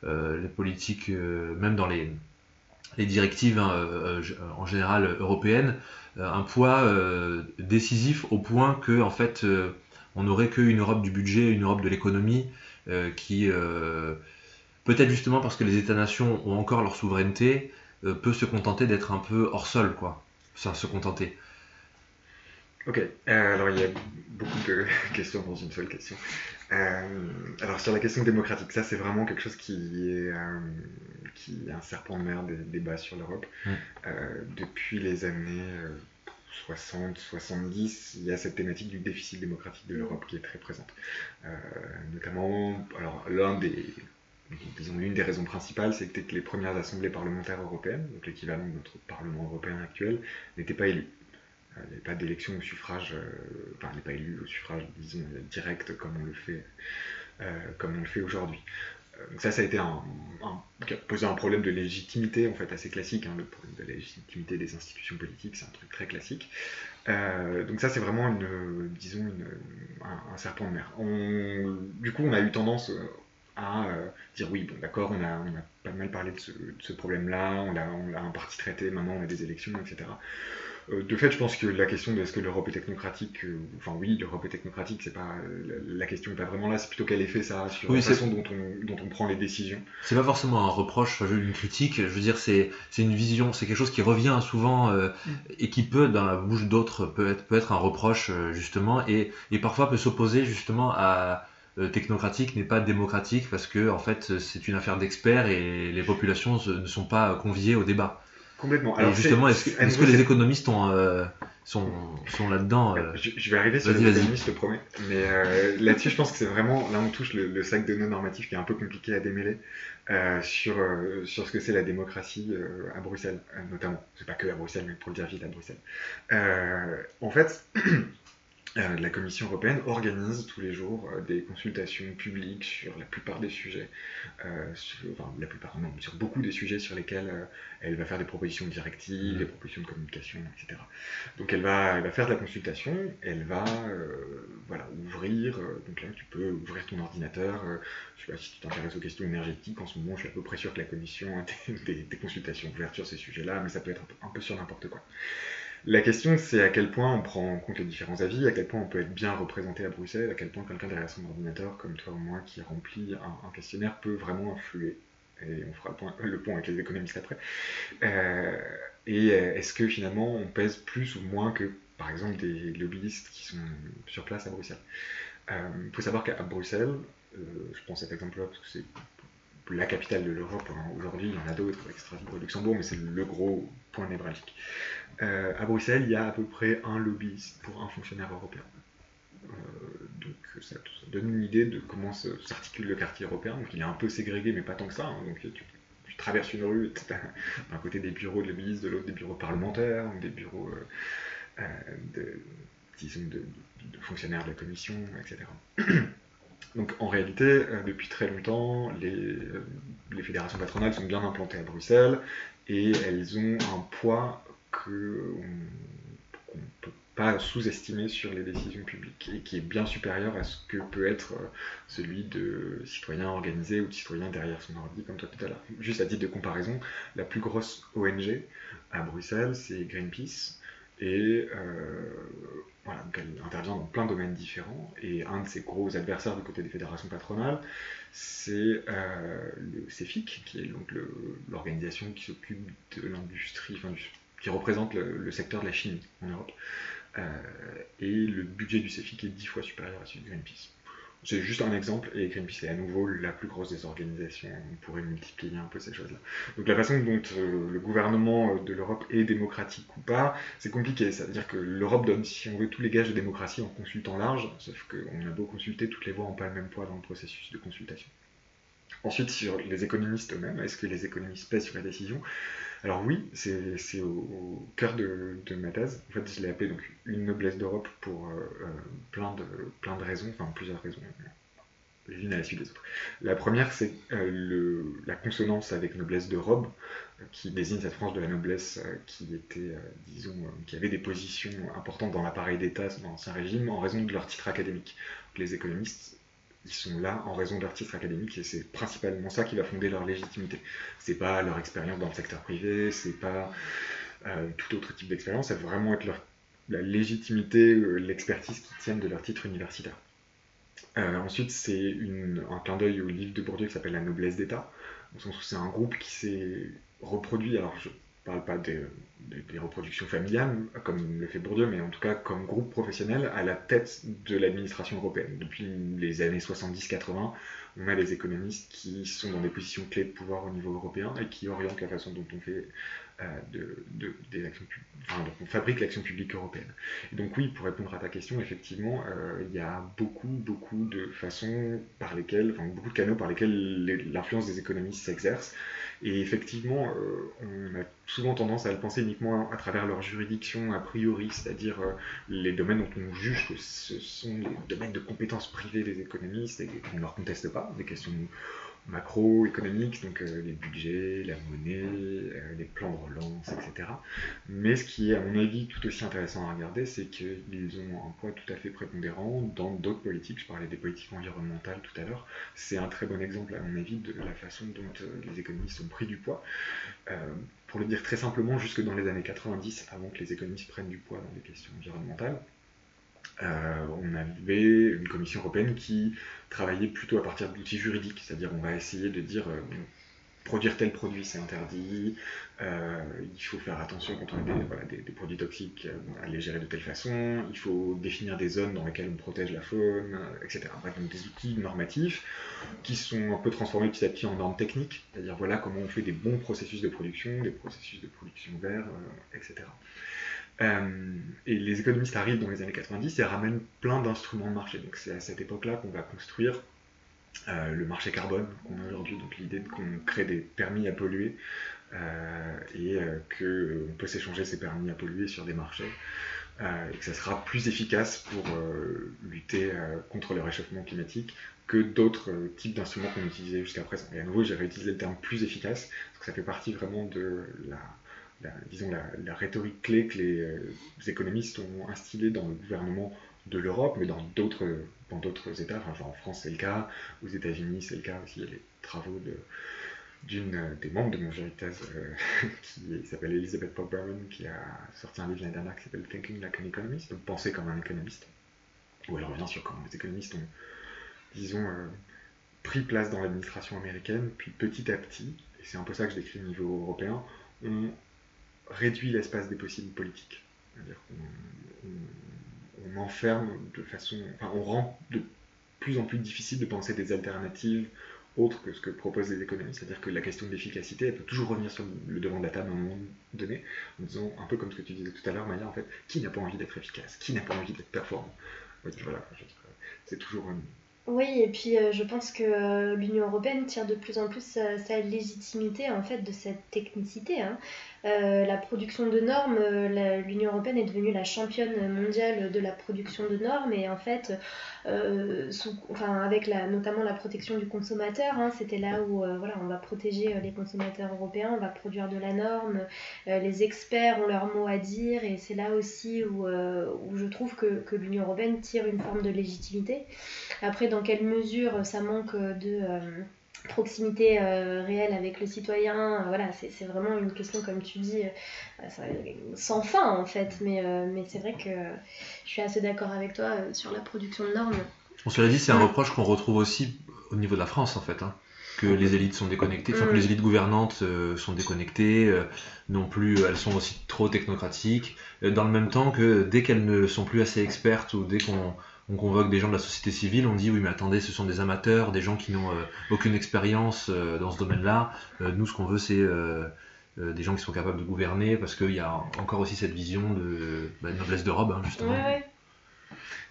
les politiques, même dans les, directives hein, en général européennes un poids décisif au point que en fait on n'aurait qu'une Europe du budget, une Europe de l'économie euh, qui, euh, peut-être justement parce que les États-nations ont encore leur souveraineté, euh, peut se contenter d'être un peu hors sol, quoi. Ça, se contenter. Ok, alors il y a beaucoup de questions dans une seule question. alors sur la question démocratique, ça c'est vraiment quelque chose qui est, qui est un serpent de mer des débats sur l'Europe. Mm. depuis les années 60, 70, il y a cette thématique du déficit démocratique de l'Europe qui est très présente. Euh, notamment, alors l'une des raisons principales, c'est que les premières assemblées parlementaires européennes, donc l'équivalent de notre Parlement européen actuel, n'étaient pas élues. Euh, il n'y avait pas d'élection au suffrage, euh, enfin, elle n'est pas élue au suffrage, disons, direct comme on le fait aujourd'hui. Donc ça, ça a été un, posé un problème de légitimité en fait assez classique. Hein, le problème de légitimité des institutions politiques, c'est un truc très classique. Euh, donc ça, c'est vraiment une, disons, un, serpent de mer. du coup, on a eu tendance à euh, dire oui, bon, d'accord, on a, pas mal parlé de ce, problème-là, on l'a on un parti traité, maintenant on a des élections, etc. Euh, de fait, je pense que la question de est-ce que l'Europe est technocratique, euh, enfin oui, l'Europe est technocratique, c'est pas la question n'est pas vraiment là, c'est plutôt quel effet ça a sur la façon dont on, dont on prend les décisions. C'est pas forcément un reproche, une critique. Je veux dire, c'est une vision, c'est quelque chose qui revient souvent euh, mm. et qui peut, dans la bouche d'autres, peut être, peut être un reproche justement et, et parfois peut s'opposer justement à technocratique n'est pas démocratique parce que en fait c'est une affaire d'experts et les populations ne sont pas conviées au débat. Complètement. Alors, justement, est-ce que, les économistes euh, sont, sont là-dedans euh, je, vais arriver sur les économistes, je te promets. Mais euh, là-dessus, je pense que c'est vraiment, là on touche le, sac de non normatif qui est un peu compliqué à démêler sur, sur ce que c'est la démocratie à Bruxelles, notamment. C'est pas que à Bruxelles, mais pour le dire vite à Bruxelles. en fait, Euh, la Commission européenne organise tous les jours euh, des consultations publiques sur la plupart des sujets, euh, sur, enfin la plupart, non, sur beaucoup des sujets sur lesquels elle va faire des propositions de directives, des propositions de communication, etc. Donc elle va, elle va faire de la consultation, elle va voilà, ouvrir, donc là tu peux ouvrir ton ordinateur, je sais pas si tu t'intéresses aux questions énergétiques, en ce moment je suis à peu près sûr que la Commission a des, consultations ouvertes sur ces sujets-là, mais ça peut être un peu sur n'importe quoi. La question, c'est à quel point on prend en compte les différents avis, à quel point on peut être bien représenté à Bruxelles, à quel point quelqu'un derrière son ordinateur, comme toi ou moi, qui remplit un, questionnaire, peut vraiment influer. Et on fera le, point, avec les économistes après. Euh, et euh, est-ce que finalement on pèse plus ou moins que, par exemple, des lobbyistes qui sont sur place à Bruxelles? Il euh, faut savoir qu'à Bruxelles, je à cet exemple-là parce que c'est la capitale de l'Europe. Aujourd'hui, il y en a d'autres, Strasbourg et Luxembourg, mais c'est le gros point névralgique. Euh, à Bruxelles, il y a à peu près un lobbyiste pour un fonctionnaire européen. Euh, donc ça, donne une idée de comment s'articule le quartier européen. Donc il est un peu ségrégué, mais pas tant que ça. Hein. Donc tu, traverses une rue, d'un côté des bureaux de lobbyistes, de l'autre des bureaux parlementaires, des bureaux euh, de, disons, de, fonctionnaires de la commission, etc. Donc en réalité, depuis très longtemps, les, les, fédérations patronales sont bien implantées à Bruxelles et elles ont un poids qu'on ne peut pas sous-estimer sur les décisions publiques et qui est bien supérieur à ce que peut être euh, celui de citoyens organisés ou de citoyens derrière son ordi, comme toi tout à l'heure. Juste à titre de comparaison, la plus grosse ONG à Bruxelles, c'est Greenpeace. Et euh, voilà, donc elle intervient dans plein de domaines différents. Et un de ses gros adversaires du côté des fédérations patronales, c'est euh, le CEFIC, qui est donc l'organisation qui s'occupe de l'industrie, enfin, qui représente le, secteur de la chimie en Europe. Euh, et le budget du CEFIC est dix fois supérieur à celui de Greenpeace. C'est juste un exemple, et Greenpeace est à nouveau la plus grosse des organisations. On pourrait multiplier un peu ces choses-là. Donc la façon dont euh, le gouvernement de l'Europe est démocratique ou pas, c'est compliqué. Ça veut dire que l'Europe donne, si on veut, tous les gages de démocratie en consultant large, sauf qu'on a beau consulter, toutes les voix n'ont pas le même poids dans le processus de consultation. Ensuite, sur les économistes eux-mêmes, est-ce que les économistes pèsent sur la décision? Alors oui, c'est au, cœur de, ma thèse. En fait, je l'ai appelé donc une noblesse d'Europe pour euh, euh, plein, de, de raisons, enfin plusieurs raisons. les unes à la suite des autres. La première, c'est euh, la consonance avec noblesse de robe, qui désigne cette frange de la noblesse qui était, disons, qui avait des positions importantes dans l'appareil d'État dans l'Ancien Régime en raison de leur titre académique. les économistes ils sont là en raison de leur titre académique et c'est principalement ça qui va fonder leur légitimité. C'est pas leur expérience dans le secteur privé, c'est pas euh, tout autre type d'expérience, ça va vraiment être leur, la légitimité, euh, l'expertise qui tiennent de leur titre universitaire. Euh, ensuite, c'est un clin d'œil au livre de Bourdieu qui s'appelle La noblesse d'État, c'est un groupe qui s'est reproduit, alors je parle pas des, reproductions familiales, comme le fait Bourdieu, mais en tout cas comme groupe professionnel à la tête de l'administration européenne. Depuis les années 70-80, on a des économistes qui sont dans des positions clés de pouvoir au niveau européen et qui orientent la façon dont on fait euh, de, donc on fabrique l'action publique européenne. Et donc oui, pour répondre à ta question, effectivement, euh, il y a beaucoup, beaucoup de façons par lesquelles, enfin beaucoup de canaux par lesquels l'influence des économistes s'exerce. Et effectivement, euh, on a souvent tendance à le penser uniquement à travers leur juridiction a priori, c'est-à-dire les domaines dont on juge que ce sont les domaines de compétences privées des économistes et qu'on ne leur conteste pas, des questions macroéconomiques, donc euh, les budgets, la monnaie, euh, les plans de relance, etc. Mais ce qui est à mon avis tout aussi intéressant à regarder, c'est qu'ils ont un poids tout à fait prépondérant dans d'autres politiques. Je parlais des politiques environnementales tout à l'heure. C'est un très bon exemple à mon avis de la façon dont euh, les économistes ont pris du poids. pour le dire très simplement, jusque dans les années 90, avant que les économistes prennent du poids dans les questions environnementales, euh, on avait une commission européenne qui travaillait plutôt à partir d'outils juridiques, c'est-à-dire on va essayer de dire euh, produire tel produit c'est interdit, euh, il faut faire attention quand on a des, produits toxiques à les gérer de telle façon, il faut définir des zones dans lesquelles on protège la faune, etc. Donc des outils normatifs qui sont un peu transformés petit à petit en normes techniques, c'est-à-dire voilà comment on fait des bons processus de production, des processus de production verts, etc. Euh, et les économistes arrivent dans les années 90 et ramènent plein d'instruments de marché. Donc c'est à cette époque-là qu'on va construire euh, le marché carbone qu'on a aujourd'hui, donc l'idée qu'on crée des permis à polluer euh, et qu'on peut s'échanger ces permis à polluer sur des marchés. et que ça sera plus efficace pour lutter contre le réchauffement climatique que d'autres types d'instruments qu'on utilisait jusqu'à présent. Et à nouveau, j'ai réutilisé le terme plus efficace, parce que ça fait partie vraiment de la, la, disons, la, rhétorique clé que les, euh, économistes ont instillée dans le gouvernement de l'Europe, mais dans d'autres, dans d'autres États. Enfin, en France, c'est le cas. Aux États-Unis, c'est le cas aussi. Il y a les travaux d'une des membres de mon jury euh, qui s'appelle Elizabeth Pop Berman, qui a sorti un livre l'année dernière qui s'appelle Thinking Like an Economist, donc penser comme un économiste. Où elle revient sur comment les économistes ont, disons, euh, pris place dans l'administration américaine, puis petit à petit, et c'est un peu ça que je décris au niveau européen, ont réduit l'espace des possibles politiques. C'est-à-dire qu'on on, enferme de façon. Enfin, on rend de plus en plus difficile de penser des alternatives autres que ce que proposent les économistes. C'est-à-dire que la question de l'efficacité, elle peut toujours revenir sur le devant de la table à un moment donné, en disant, un peu comme ce que tu disais tout à l'heure, Maya, en fait, qui n'a pas envie d'être efficace? Qui n'a pas envie d'être performant? Voilà, c'est toujours une oui, et puis euh, je pense que euh, l'Union européenne tire de plus en plus sa, légitimité en fait de cette technicité. Hein. Euh, la production de normes, l'Union européenne est devenue la championne mondiale de la production de normes et en fait, enfin, avec notamment la protection du consommateur, hein, c'était là où voilà, on va protéger les consommateurs européens, on va produire de la norme, les experts ont leur mot à dire et c'est là aussi où, je trouve que, l'Union européenne tire une forme de légitimité. Après, dans quelle mesure ça manque de euh, proximité euh, réelle avec le citoyen, euh, voilà, c'est vraiment une question, comme tu dis, sans fin en fait, mais, mais c'est vrai que je suis assez d'accord avec toi sur la production de normes. On se l'a dit, c'est un reproche qu'on retrouve aussi au niveau de la France en fait. Hein, que les élites sont déconnectées, enfin que mm. les élites gouvernantes sont déconnectées, non plus elles sont aussi trop technocratiques, dans le même temps que dès qu'elles ne sont plus assez expertes ou dès qu'on on convoque des gens de la société civile, on dit oui mais attendez ce sont des amateurs, des gens qui n'ont euh, aucune expérience euh, dans ce domaine-là. Euh, nous ce qu'on veut c'est des gens qui sont capables de gouverner parce qu'il y a encore aussi cette vision de, bah, noblesse de robe hein, justement.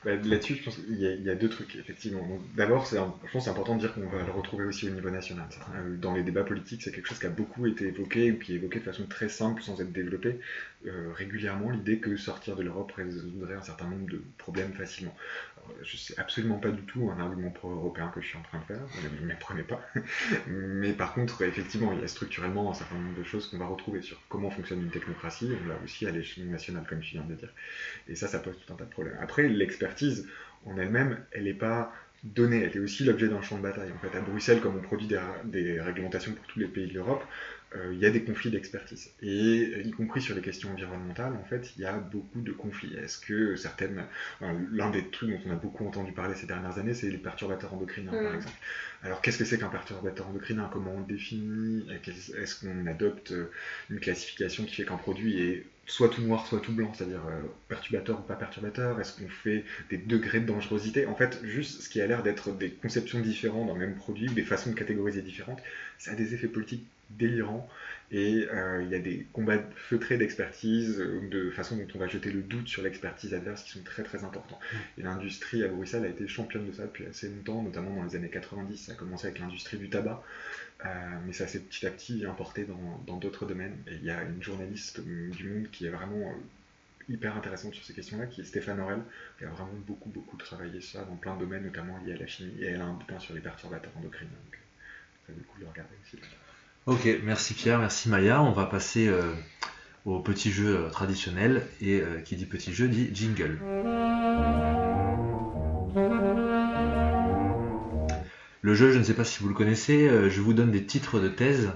Là-dessus, je pense qu'il y, a deux trucs, effectivement. D'abord, je pense c'est important de dire qu'on va le retrouver aussi au niveau national. Euh, dans les débats politiques, c'est quelque chose qui a beaucoup été évoqué, ou qui est évoqué de façon très simple, sans être développé, euh, régulièrement, l'idée que sortir de l'Europe résoudrait un certain nombre de problèmes facilement. Je sais absolument pas du tout un argument pro-européen que je suis en train de faire, ne m'apprenez pas. Mais par contre, effectivement, il y a structurellement un certain nombre de choses qu'on va retrouver sur comment fonctionne une technocratie, on l'a aussi à l'échelle nationale, comme tu viens de dire. Et ça, ça pose tout un tas de problèmes. Après, l'expertise en elle-même, elle n'est pas donnée, elle est aussi l'objet d'un champ de bataille. En fait, à Bruxelles, comme on produit des, des réglementations pour tous les pays de l'Europe, il y a des conflits d'expertise. Et euh, y compris sur les questions environnementales, en fait, il y a beaucoup de conflits. Est-ce que certaines. L'un des trucs dont on a beaucoup entendu parler ces dernières années, c'est les perturbateurs endocriniens, par mm. exemple. Alors, qu'est-ce que c'est qu'un perturbateur endocrinien? Comment on le définit? Est-ce qu'on adopte euh, une classification qui fait qu'un produit est soit tout noir, soit tout blanc, c'est-à-dire perturbateur ou pas perturbateur? Est-ce qu'on fait des degrés de dangerosité? En fait, juste ce qui a l'air d'être des conceptions différentes le même produit, des façons de catégoriser différentes, ça a des effets politiques délirant et euh, il y a des combats feutrés d'expertise, euh, de façon dont on va jeter le doute sur l'expertise adverse qui sont très très importants. Et l'industrie à Bruxelles a été championne de ça depuis assez longtemps, notamment dans les années 90. Ça a commencé avec l'industrie du tabac, euh, mais ça s'est petit à petit importé dans d'autres domaines. Et il y a une journaliste du Monde qui est vraiment hyper intéressante sur ces questions-là, qui est Stéphane Aurel, qui a vraiment beaucoup beaucoup travaillé ça dans plein de domaines, notamment liés à la chimie, et elle a un bouquin sur les perturbateurs endocriniens. Donc ça vaut le coup de regarder aussi. Ok, merci Pierre, merci Maya. On va passer euh, au petit jeu euh, traditionnel. Et euh, qui dit petit jeu dit jingle. Le jeu, je ne sais pas si vous le connaissez, je vous donne des titres de thèse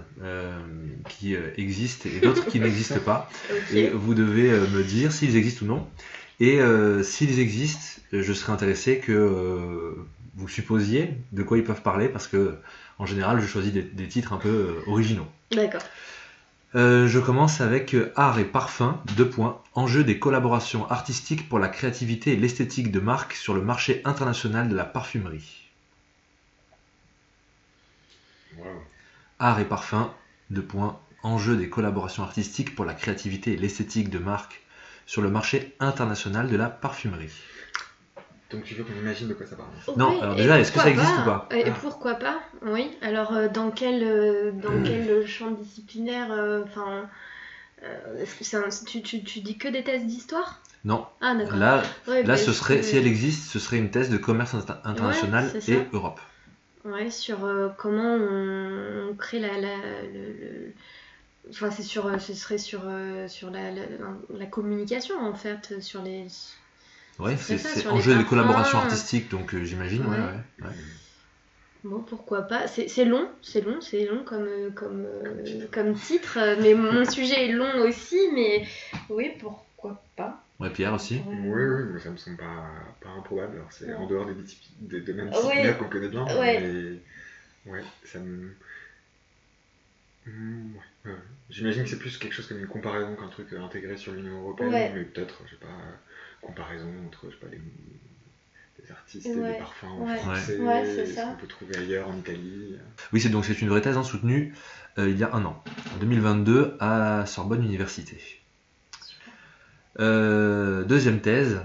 qui existent et d'autres qui n'existent pas. Et vous devez me dire s'ils existent ou non. Et s'ils existent, je serais intéressé que vous supposiez de quoi ils peuvent parler parce que en général, je choisis des, titres un peu euh, originaux. D'accord. Euh, je commence avec euh, Art et Parfum, deux points. Enjeu des collaborations artistiques pour la créativité et l'esthétique de marque sur le marché international de la parfumerie. Art et Parfum, deux points. Enjeu des collaborations artistiques pour la créativité et l'esthétique de marque sur le marché international de la parfumerie. Donc tu veux qu'on imagine de quoi ça parle Non, alors déjà, est-ce que ça existe ou pas Et ah. pourquoi pas Oui. Alors euh, dans quel euh, dans hmm. quel champ disciplinaire euh, Enfin, tu, tu, tu, dis que des thèses d'histoire? Non. Ah d'accord. Là, là, ce serait si elle existe, ce serait une thèse de commerce international et Europe. Ouais, sur comment on, crée la, la le, Enfin, c'est sur, ce serait sur, sur la, la, la, communication en fait, sur les, Ouais, c'est enjeu de collaboration artistique, donc euh, j'imagine, ouais. Ouais, Bon, pourquoi pas. C'est long, c'est long, c'est long comme, euh, comme, euh, comme titre, mais mon sujet est long aussi, mais oui, pourquoi pas. Ouais, Pierre aussi. Oui, oui, mais ça me semble pas, pas improbable. C'est en dehors des, des domaines disciplinaires qu'on connaît bien, mais ouais, ça me. Hmm, J'imagine que c'est plus quelque chose comme une comparaison qu'un truc intégré sur l'Union Européenne, mais peut-être, je sais pas comparaison entre je sais pas, les, artistes et des parfums en français, ce qu'on peut trouver ailleurs en Italie. Oui, c'est donc c'est une vraie thèse hein, soutenue euh, il y a un an, en 2022, à Sorbonne Université. Euh, deuxième thèse,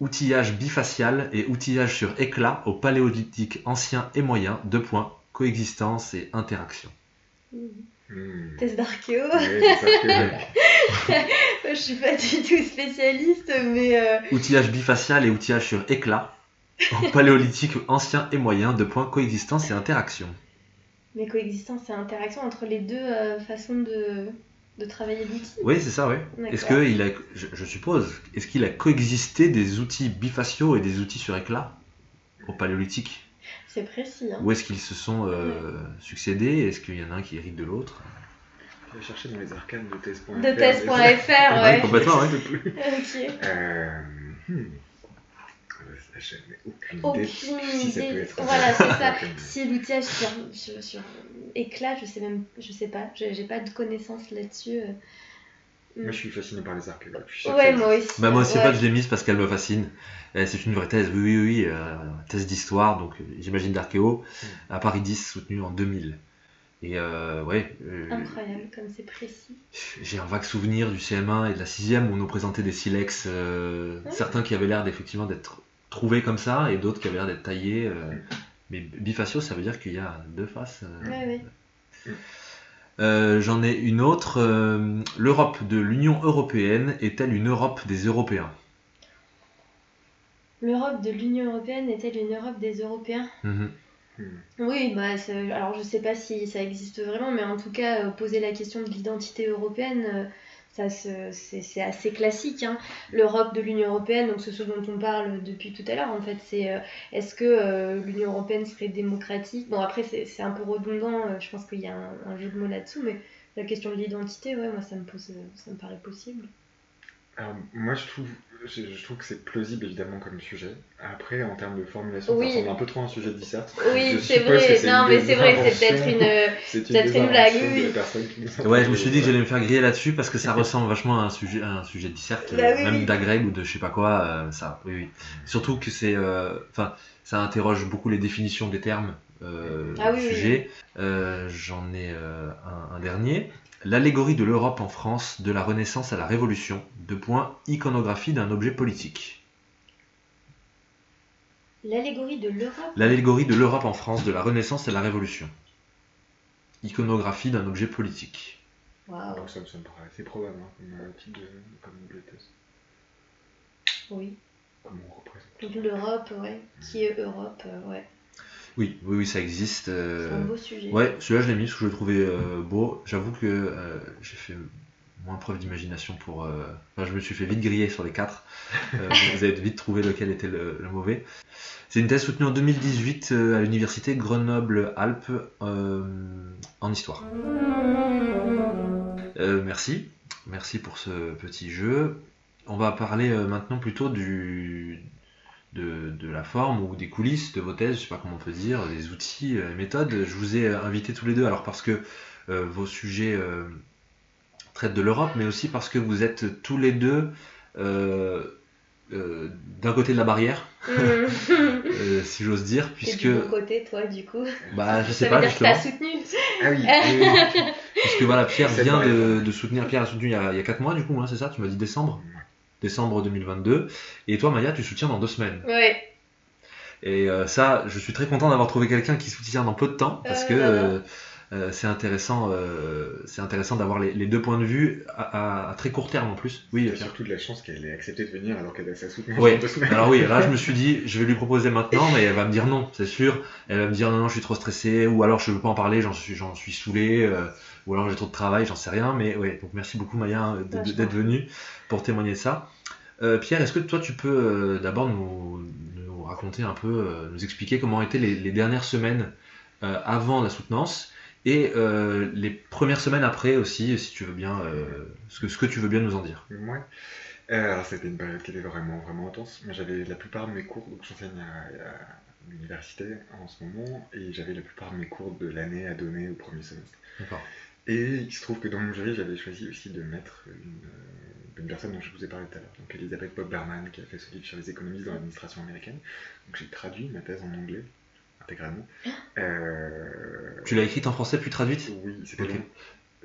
outillage bifacial et outillage sur éclat au paléolithique ancien et moyen, deux points, coexistence et interaction. Mmh. Hmm. Thèse d'archéo. je suis pas du tout spécialiste, mais. Euh, outillage bifacial et outillage sur éclat. En paléolithique ancien et moyen, de points coexistence et interaction. Mais coexistence et interaction entre les deux euh, façons de, de travailler l'outil Oui, c'est ça, oui. Est-ce qu'il a, je, suppose, est-ce qu'il a coexisté des outils bifaciaux et des outils sur éclat au paléolithique? C'est précis. Hein. Ou est-ce qu'ils se sont euh, succédés? Est-ce qu'il y en a un qui hérite de l'autre? Vais chercher dans les arcanes de thèse.fr. De thèse.fr, ouais. Complètement, ouais. ok. Euh, hmm. J'ai aucune, aucune idée. Si ça peut être voilà, c'est ça. si l'outillage sur, sur, sur, éclat, je sais même, je sais pas, j'ai pas de connaissances là-dessus. Euh. Moi, je suis fasciné par les archéologues. Ouais, moi aussi. Bah, moi aussi, pas que je l'ai mise parce qu'elle me fascine. C'est une vraie thèse, oui, oui, oui, euh, thèse d'histoire, donc j'imagine d'archéo, hmm. à Paris 10, soutenue en 2000. Et euh, ouais. Euh, Incroyable, comme c'est précis. J'ai un vague souvenir du CM1 et de la 6ème où on nous présentait des silex, euh, certains qui avaient l'air effectivement d'être trouvés comme ça et d'autres qui avaient l'air d'être taillés. mais bifacio, ça veut dire qu'il y a deux faces. Ouais, J'en ai une autre. L'Europe de l'Union européenne est-elle une Europe des Européens? L'Europe de l'Union Européenne est-elle une Europe des Européens Mhm. Hmm. Oui, bah, alors je sais pas si ça existe vraiment, mais en tout cas, euh, poser la question de l'identité européenne, euh, ça c'est assez classique. hein. L'Europe de l'Union Européenne, donc c'est ce dont on parle depuis tout à l'heure, en fait, c'est euh, est-ce que euh, l'Union Européenne serait démocratique? Bon, après, c'est un peu redondant, je pense qu'il y a un, un jeu de mots là-dessous, mais la question de l'identité, ouais, moi, ça me, pose, ça me paraît possible. Alors, moi, je trouve, je, je trouve que c'est plausible, évidemment, comme sujet. Après, en termes de formulation, Oui. ça ressemble un peu trop à un sujet de dissert. Oui, c'est vrai, c'est non, mais c'est vrai, c'est peut-être une. euh, C'est une peut-être une blague, oui. Ouais, je me suis dit que j'allais me faire griller là-dessus parce que ça ressemble vachement à un sujet, à un sujet de dissert, Bah oui, même d'Agreg ou de je sais pas quoi. euh, ça, oui, oui. Surtout que c'est, euh, enfin, ça interroge beaucoup les définitions des termes euh, Ah du oui, oui, sujet. Euh, J'en ai euh, un, un dernier. L'allégorie de l'Europe en France, de la Renaissance à la Révolution. Deux points. Iconographie d'un objet politique. L'allégorie de l'Europe L'allégorie de l'Europe en France, de la Renaissance à la Révolution. Iconographie d'un objet politique. Waouh, Alors, ça, ça me paraît assez probable, hein, comme euh, type de comme de thèse. oui. Comment on représente Donc l'Europe, ouais. Qui est Europe, euh, ouais. Oui, oui, oui, ça existe. euh, C'est un beau sujet. Ouais, celui-là je l'ai mis parce que je le trouvais euh, beau. J'avoue que euh, j'ai fait moins preuve d'imagination pour. euh, Enfin, je me suis fait vite griller sur les quatre. Euh, vous avez vite trouvé lequel était le, le mauvais. C'est une thèse soutenue en 2018 euh, à l'université Grenoble-Alpes en histoire. Merci, merci pour ce petit jeu. On va parler maintenant plutôt du, de, de la forme ou des coulisses de vos thèses, je sais pas comment on peut dire, des outils, euh, méthodes. Je vous ai euh, invités tous les deux, alors parce que euh, vos sujets euh, traitent de l'Europe, mais aussi parce que vous êtes tous les deux euh, euh, d'un côté de la barrière, euh, si j'ose dire, puisque du bon côté, toi, du coup. bah je sais Ça pas veut dire que justement. t'as soutenu. Ah oui. Puisque voilà, Pierre vient de soutenir, Pierre a soutenu il y a, il y a 4 mois du coup, hein, c'est ça Tu m'as dit décembre? Décembre 2022. Et toi Maya, tu soutiens dans deux semaines. Ouais. Et euh, ça, je suis très content d'avoir trouvé quelqu'un qui soutient dans peu de temps, parce Euh, que voilà. Euh, euh, c'est intéressant, euh, c'est intéressant d'avoir les, les deux points de vue à, à- à très court terme en plus. Oui, Pierre. surtout de la chance qu'elle ait accepté de venir alors qu'elle a sa soutenance Oui. dans deux semaines. Alors oui, là je me suis dit, je vais lui proposer maintenant, mais elle va me dire non, c'est sûr. Elle va me dire non, non, je suis trop stressé, ou alors je veux pas en parler, j'en suis, j'en suis saoulé, euh, ou alors j'ai trop de travail, j'en sais rien. Mais ouais, donc merci beaucoup Maya d'être venue pour témoigner de ça. Euh, Pierre, est-ce que toi tu peux euh, d'abord nous, nous raconter un peu, euh, nous expliquer comment étaient les, les dernières semaines euh, avant la soutenance et euh, les premières semaines après aussi, si tu veux bien, euh, ce, que, ce que tu veux bien nous en dire. Ouais. Euh, alors c'était une période qui était vraiment vraiment intense. J'avais la plupart de mes cours, donc j'enseigne à, à l'université en ce moment, et j'avais la plupart de mes cours de l'année à donner au premier semestre. D'accord. Et il se trouve que dans mon jury j'avais choisi aussi de mettre une, euh, une personne dont je vous ai parlé tout à l'heure, donc Elisabeth Bob Berman qui a fait ce livre sur les économistes dans l'administration américaine. Donc j'ai traduit ma thèse en anglais intégralement. Euh, Tu l'as écrite en français puis traduite? Oui, c'était long.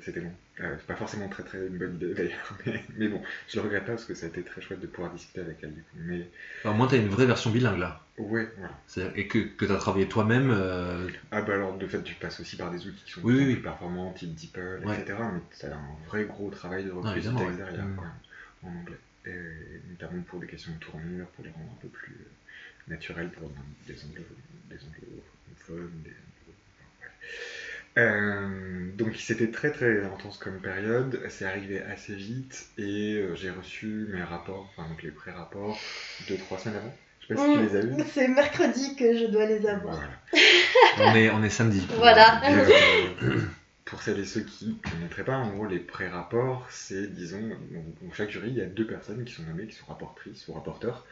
C'était long. Euh, c'est pas forcément très très une bonne idée d'ailleurs, mais, mais bon, je le regrette pas parce que ça a été très chouette de pouvoir discuter avec elle du coup. Mais Au moins, tu as une vraie version bilingue là. ouais, voilà. Et que, que tu as travaillé toi-même. euh, Ah bah alors de fait, tu passes aussi par des outils qui sont Oui, plus performants, type DeepL, Ouais. etc. Mais t'as un vrai gros travail de Ah, reprise du évidemment, texte ouais. derrière, Mm. quoi, en anglais. Et notamment pour des questions de tournure, pour les rendre un peu plus naturelles pour des anglo des anglophones, des anglo- enfin, bref. Euh, donc c'était très très intense comme période, c'est arrivé assez vite et euh, j'ai reçu mes rapports, enfin donc les pré-rapports, deux trois semaines avant. Je sais pas si tu les as eus. C'est mercredi que je dois les avoir. Voilà. on, est, on est samedi. Voilà. Et, euh, pour celles et ceux qui ne connaîtraient pas, en gros, les pré-rapports, c'est, disons, dans dans chaque jury, il y a deux personnes qui sont nommées, qui sont rapportrices ou rapporteurs,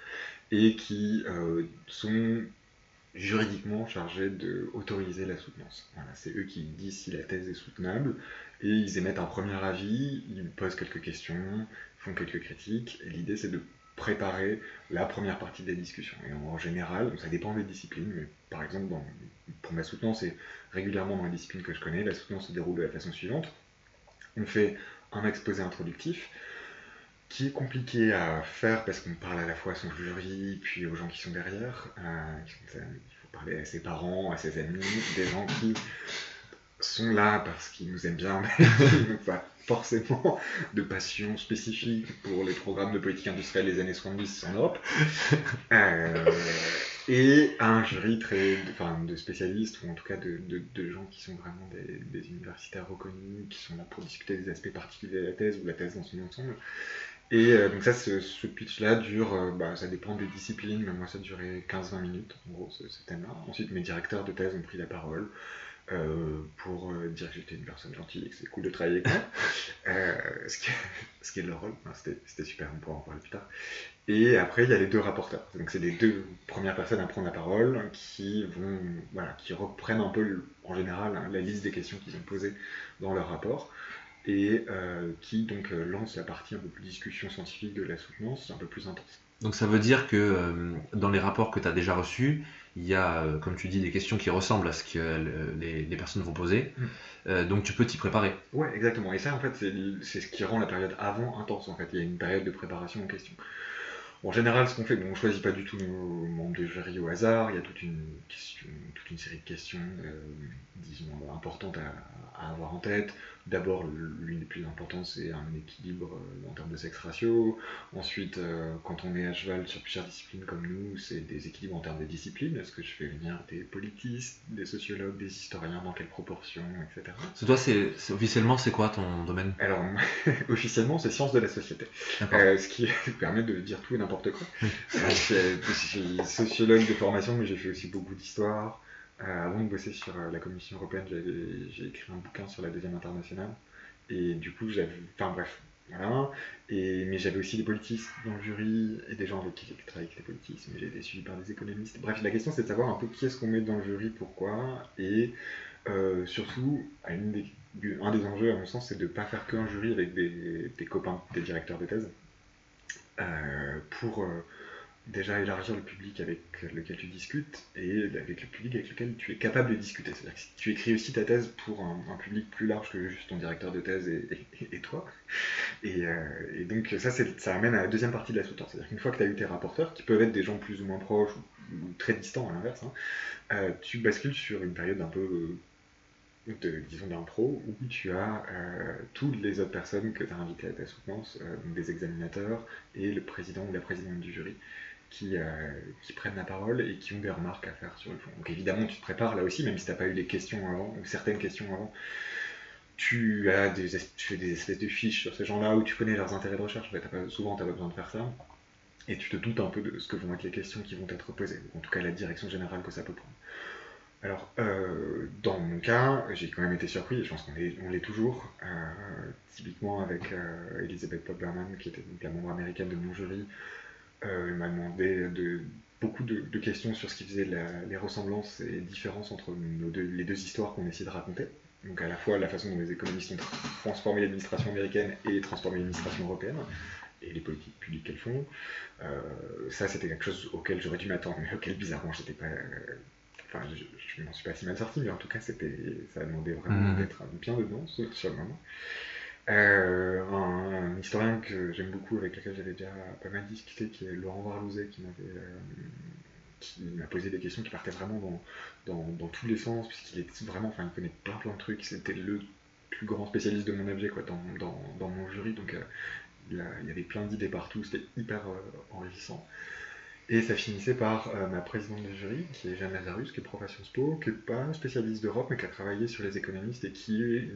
et qui euh, sont juridiquement chargés d'autoriser la soutenance. Voilà, c'est eux qui disent si la thèse est soutenable, et ils émettent un premier avis, ils posent quelques questions, font quelques critiques, et l'idée c'est de préparer la première partie des discussions. Et en général, ça dépend des disciplines, mais par exemple, pour ma soutenance, et régulièrement dans les disciplines que je connais, la soutenance se déroule de la façon suivante. On fait un exposé introductif qui est compliqué à faire parce qu'on parle à la fois à son jury, puis aux gens qui sont derrière. euh, sont- il faut parler à ses parents, à ses amis, des gens qui sont là parce qu'ils nous aiment bien, mais ils n'ont pas forcément de passion spécifique pour les programmes de politique industrielle des années 70 en Europe. Euh, et un jury très, enfin, de spécialistes, ou en tout cas de, de- de gens qui sont vraiment des, des universitaires reconnus, qui sont là pour discuter des aspects particuliers de la thèse ou la thèse dans son ensemble. Et euh, donc ça, ce, ce pitch-là dure, euh, bah, ça dépend des disciplines, mais moi ça durait 15-20 minutes, en gros, ce, ce thème-là. Ensuite, mes directeurs de thèse ont pris la parole euh, pour dire que j'étais une personne gentille et que c'est cool de travailler avec moi. Ce, qui, ce qui est leur rôle, Enfin, c'était c'était super, on pourra en parler plus tard. Et après, il y a les deux rapporteurs. Donc, c'est les deux premières personnes à prendre la parole qui vont, voilà, qui reprennent un peu, en général, hein, la liste des questions qu'ils ont posées dans leur rapport et euh, qui donc euh, lancent la partie un peu plus discussion scientifique de la soutenance, un peu plus intense. Donc ça veut dire que euh, dans les rapports que tu as déjà reçus, il y a, euh, comme tu dis, des questions qui ressemblent à ce que euh, les, les personnes vont poser. Mm. Donc tu peux t'y préparer. Ouais, exactement. Et ça, en fait, c'est ce qui rend la période avant intense. En fait, il y a une période de préparation en question. En général, ce qu'on fait, bon, on choisit pas du tout nos membres de jury au hasard. Il y a toute une question, toute une série de questions, disons, importantes à, à avoir en tête. D'abord, l'une des plus importantes, c'est un équilibre euh, en termes de sexe ratio. Ensuite, euh, quand on est à cheval sur plusieurs disciplines comme nous, c'est des équilibres en termes de disciplines. Est-ce que je fais venir des politistes, des sociologues, des historiens, dans quelle proportion, etc. C'est toi, c'est c'est- officiellement, c'est quoi ton domaine? Alors, officiellement, c'est sciences de la société. Euh, ce qui permet de dire tout et n'importe quoi. Je suis sociologue de formation, mais j'ai fait aussi beaucoup d'histoire. Avant de bosser sur euh, la Commission européenne, j'ai écrit un bouquin sur la deuxième internationale. Et du coup, j'avais. Enfin bref, voilà. Et, mais j'avais aussi des politistes dans le jury et des gens avec qui j'ai pu travailler avec les politistes, mais j'ai été suivi par des économistes. Bref, la question c'est de savoir un peu qui est-ce qu'on met dans le jury, pourquoi, et euh, surtout, un des enjeux, à mon sens, c'est de ne pas faire qu'un jury avec des, copains, des directeurs de thèse, euh, pour déjà élargir le public avec lequel tu discutes et avec le public avec lequel tu es capable de discuter. C'est-à-dire que si tu écris aussi ta thèse pour un, public plus large que juste ton directeur de thèse et, toi. Et, euh, et donc ça, ça amène à la deuxième partie de la sous-tente. C'est-à-dire qu'une fois que tu as eu tes rapporteurs, qui peuvent être des gens plus ou moins proches ou, très distants à l'inverse, hein, euh, tu bascules sur une période un peu, euh, disons, d'impro, où tu as toutes les autres personnes que tu as invitées à ta soutenance, donc des examinateurs et le président ou la présidente du jury, qui, euh, qui prennent la parole et qui ont des remarques à faire sur le fond. Donc évidemment, tu te prépares là aussi, même si tu n'as pas eu les questions avant, ou certaines questions avant. Tu, as des, fais des espèces de fiches sur ces gens-là où tu connais leurs intérêts de recherche. Souvent, tu n'as pas besoin de faire ça. Et tu te doutes un peu de ce que vont être les questions qui vont être posées, ou en tout cas la direction générale que ça peut prendre. Alors, euh, dans mon cas, j'ai quand même été surpris, je pense qu'on l'est toujours, euh, typiquement avec euh, Elizabeth Pop-Berman, qui était la membre américaine de mon jury, euh, elle m'a demandé de, beaucoup de, de questions sur ce qui faisait la- les ressemblances et différences entre nos deux- les deux histoires qu'on essaie de raconter. Donc à la fois la façon dont les économistes ont transformé l'administration américaine et transformé l'administration européenne, et les politiques publiques qu'elles font. Euh, ça, c'était quelque chose auquel j'aurais dû m'attendre, mais auquel bizarrement j'étais pas. euh, Enfin, je, je m'en suis pas si mal sorti, mais en tout cas, c'était, ça demandait vraiment Mhm. d'être bien dedans sur le moment. Euh, un, historien que j'aime beaucoup, avec lequel j'avais déjà pas mal discuté, qui est Laurent Varlouzet, qui m'avait euh, m'a posé des questions qui partaient vraiment dans, dans, dans tous les sens, puisqu'il est vraiment, enfin, il connaît plein plein de trucs, c'était le plus grand spécialiste de mon objet quoi, dans, dans, dans mon jury, donc euh, il, y avait plein d'idées partout, c'était hyper enrichissant. Et ça finissait par ma présidente de jury, qui est Jeanne Lazarus, qui est prof à Sciences Po, qui n'est pas spécialiste d'Europe, mais qui a travaillé sur les économistes et qui est,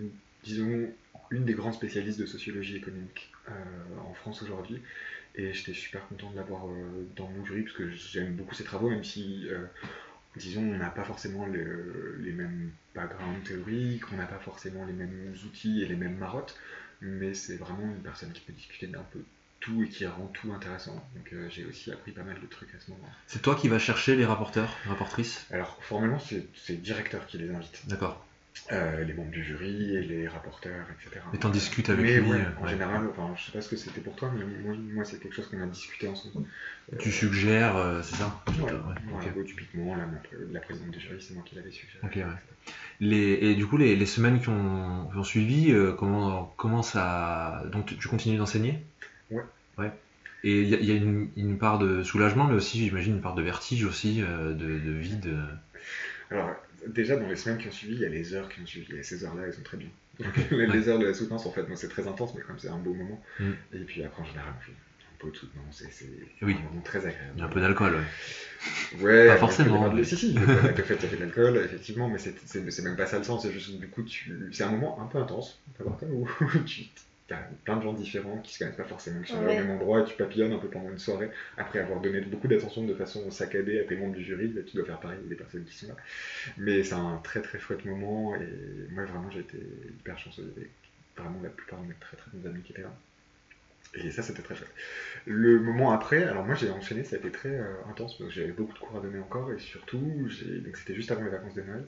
disons, une des grandes spécialistes de sociologie économique euh, en France aujourd'hui. Et j'étais super content de l'avoir euh, dans mon jury, parce que j'aime beaucoup ses travaux, même si, euh, disons, on n'a pas forcément le- les mêmes backgrounds théoriques, on n'a pas forcément les mêmes outils et les mêmes marottes, mais c'est vraiment une personne qui peut discuter d'un peu tout et qui rend tout intéressant. Donc euh, j'ai aussi appris pas mal de trucs à ce moment-là. C'est toi qui vas chercher les rapporteurs, les rapportrices? Alors formellement, c'est c'est le directeur qui les invite. D'accord. Euh, les membres du jury et les rapporteurs, etc. Et t'en discutes avec mais lui, ouais, euh, en ouais. général, enfin, je sais pas ce que c'était pour toi, mais moi, moi c'est quelque chose qu'on a discuté ensemble. Tu suggères, euh, c'est ça Ouais, Ouais, voilà, ok. ouais, typiquement, la, la présidente du jury, c'est moi qui l'avais suggéré. Ok, ouais. Les, et du coup, les, les semaines qui ont, qui ont suivi, euh, comment, comment ça. Donc, tu, tu continues d'enseigner Ouais. Ouais. Et il y a, il y a une, une part de soulagement, mais aussi, j'imagine, une part de vertige aussi, euh, de, de vide. euh. Alors, déjà, dans les semaines qui ont suivi, il y a les heures qui ont suivi. Et ces heures-là, elles sont très bien. les, les heures de la soutenance, en fait, moi, c'est très intense, mais comme c'est un beau moment. Mm. Et puis après, en général, on fait un peu de soutenance. et C'est Oui. un moment très agréable. Il y a un peu d'alcool, ouais. Ouais, Pas forcément, démarrer- mais- Si, si, le fait y avait de l'alcool, effectivement, mais c'est même pas ça le sens, c'est juste du coup, tu... c'est un moment un peu intense, on peut voir comme où tu as plein de gens différents qui se connaissent pas forcément, qui sont Ouais. au même endroit, et tu papillonnes un peu pendant une soirée, après avoir donné beaucoup d'attention de façon saccadée à tes membres du jury, bah, tu dois faire pareil avec les personnes qui sont là. Mais c'est un très très chouette moment, et moi vraiment j'ai été hyper chanceux, avait vraiment la plupart de mes très très bons amis qui étaient là. Et ça, c'était très chouette. Le moment après, alors moi j'ai enchaîné, ça a été très euh, intense parce que j'avais beaucoup de cours à donner encore et surtout, donc c'était juste avant les vacances de Noël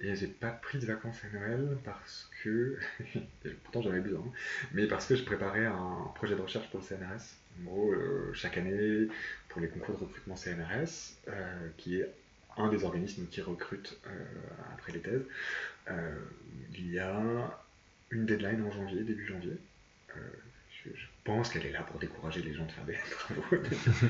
et j'ai pas pris de vacances à Noël parce que, pourtant j'en avais besoin, mais parce que je préparais un projet de recherche pour le CNRS. En gros, euh, chaque année, pour les concours de recrutement CNRS, euh, qui est un des organismes qui recrute euh, après les thèses, il y a une deadline en janvier, début janvier. Je, je pense qu'elle est là pour décourager les gens de faire des travaux.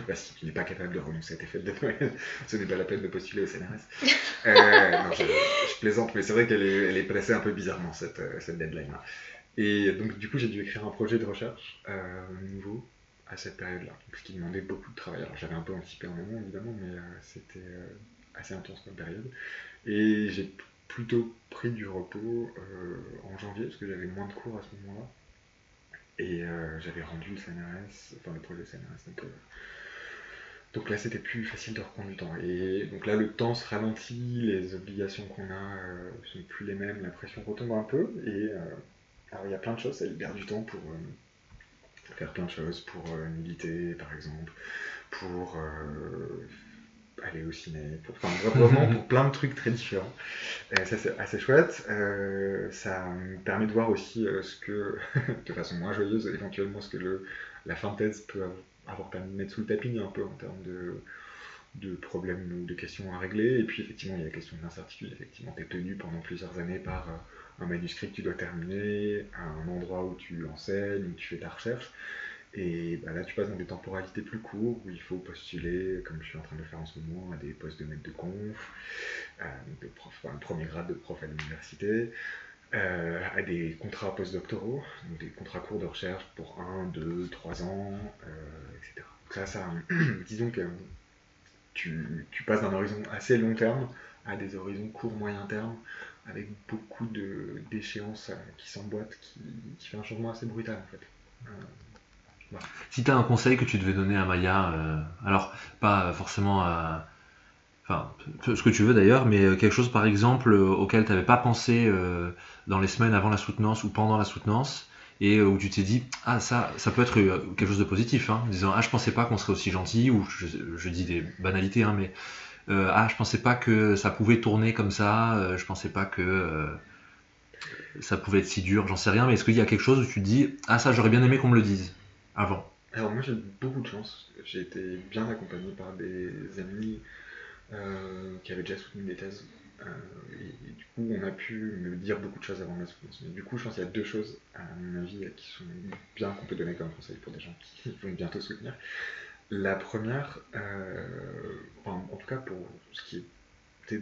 Bah, si tu n'es pas capable de renoncer à tes fêtes de Noël, ce n'est pas la peine de postuler au CNRS. Euh, non, je, je plaisante, mais c'est vrai qu'elle est, elle est placée un peu bizarrement, cette, euh, cette deadline-là. Et donc, du coup, j'ai dû écrire un projet de recherche euh, nouveau à cette période-là, ce qui demandait beaucoup de travail. Alors, j'avais un peu anticipé en amont, évidemment, mais euh, c'était assez intense comme période. Et j'ai plutôt pris du repos en janvier, parce que j'avais moins de cours à ce moment-là. Et euh, j'avais rendu le CNRS, enfin le projet CNRS, donc, euh, donc là c'était plus facile de reprendre du temps. Et donc là le temps se ralentit, les obligations qu'on a euh, sont plus les mêmes, la pression retombe un peu. Et alors il y a plein de choses, ça libère du temps pour faire plein de choses, pour militer par exemple, pour euh, aller au ciné, pour, enfin vraiment pour plein de trucs très différents. Et ça c'est assez chouette. Euh, ça me permet de voir aussi euh, ce que, de façon moins joyeuse, éventuellement ce que le, la fin de thèse peut avoir permis de mettre sous le tapis un peu en termes de, de problèmes ou de questions à régler. Et puis effectivement il y a la question de l'incertitude. Effectivement tu es tenu pendant plusieurs années par euh, un manuscrit que tu dois terminer, à un endroit où tu enseignes, où tu fais ta recherche. Et bah là, tu passes dans des temporalités plus courtes où il faut postuler, comme je suis en train de le faire en ce moment, à des postes de maître de conf, euh, de prof, enfin, premier grade de prof à l'université, euh, à des contrats postdoctoraux, donc des contrats courts de recherche pour 1, 2, 3 ans, euh, etc. Donc ça, ça disons que tu, tu passes d'un horizon assez long terme à des horizons court moyen terme avec beaucoup d'échéances euh, qui s'emboîtent, qui, qui fait un changement assez brutal en fait. Si tu un conseil que tu devais donner à Maya, euh, alors pas forcément ce que tu veux d'ailleurs, mais euh, quelque chose par exemple euh, auquel tu n'avais pas pensé dans les semaines avant la soutenance ou pendant la soutenance, et où tu t'es dit, ah ça, ça peut être quelque chose de positif, hein, disant, ah je pensais pas qu'on serait aussi gentil, ou je, dis des banalités, hein, mais ah je pensais pas que ça pouvait tourner comme ça, je pensais pas que ça pouvait être si dur, j'en sais rien, mais est-ce qu'il y a quelque chose où tu te dis, ah ça j'aurais bien aimé qu'on me le dise? Avant Alors moi j'ai eu beaucoup de chance. J'ai été bien accompagné par des amis euh, qui avaient déjà soutenu des thèses. Euh, et, et du coup on a pu me dire beaucoup de choses avant la soutenance. Mais du coup je pense qu'il y a deux choses à mon avis qui sont bien qu'on peut donner comme conseil pour des gens qui vont bientôt soutenir. La première, euh, enfin, en tout cas pour ce qui était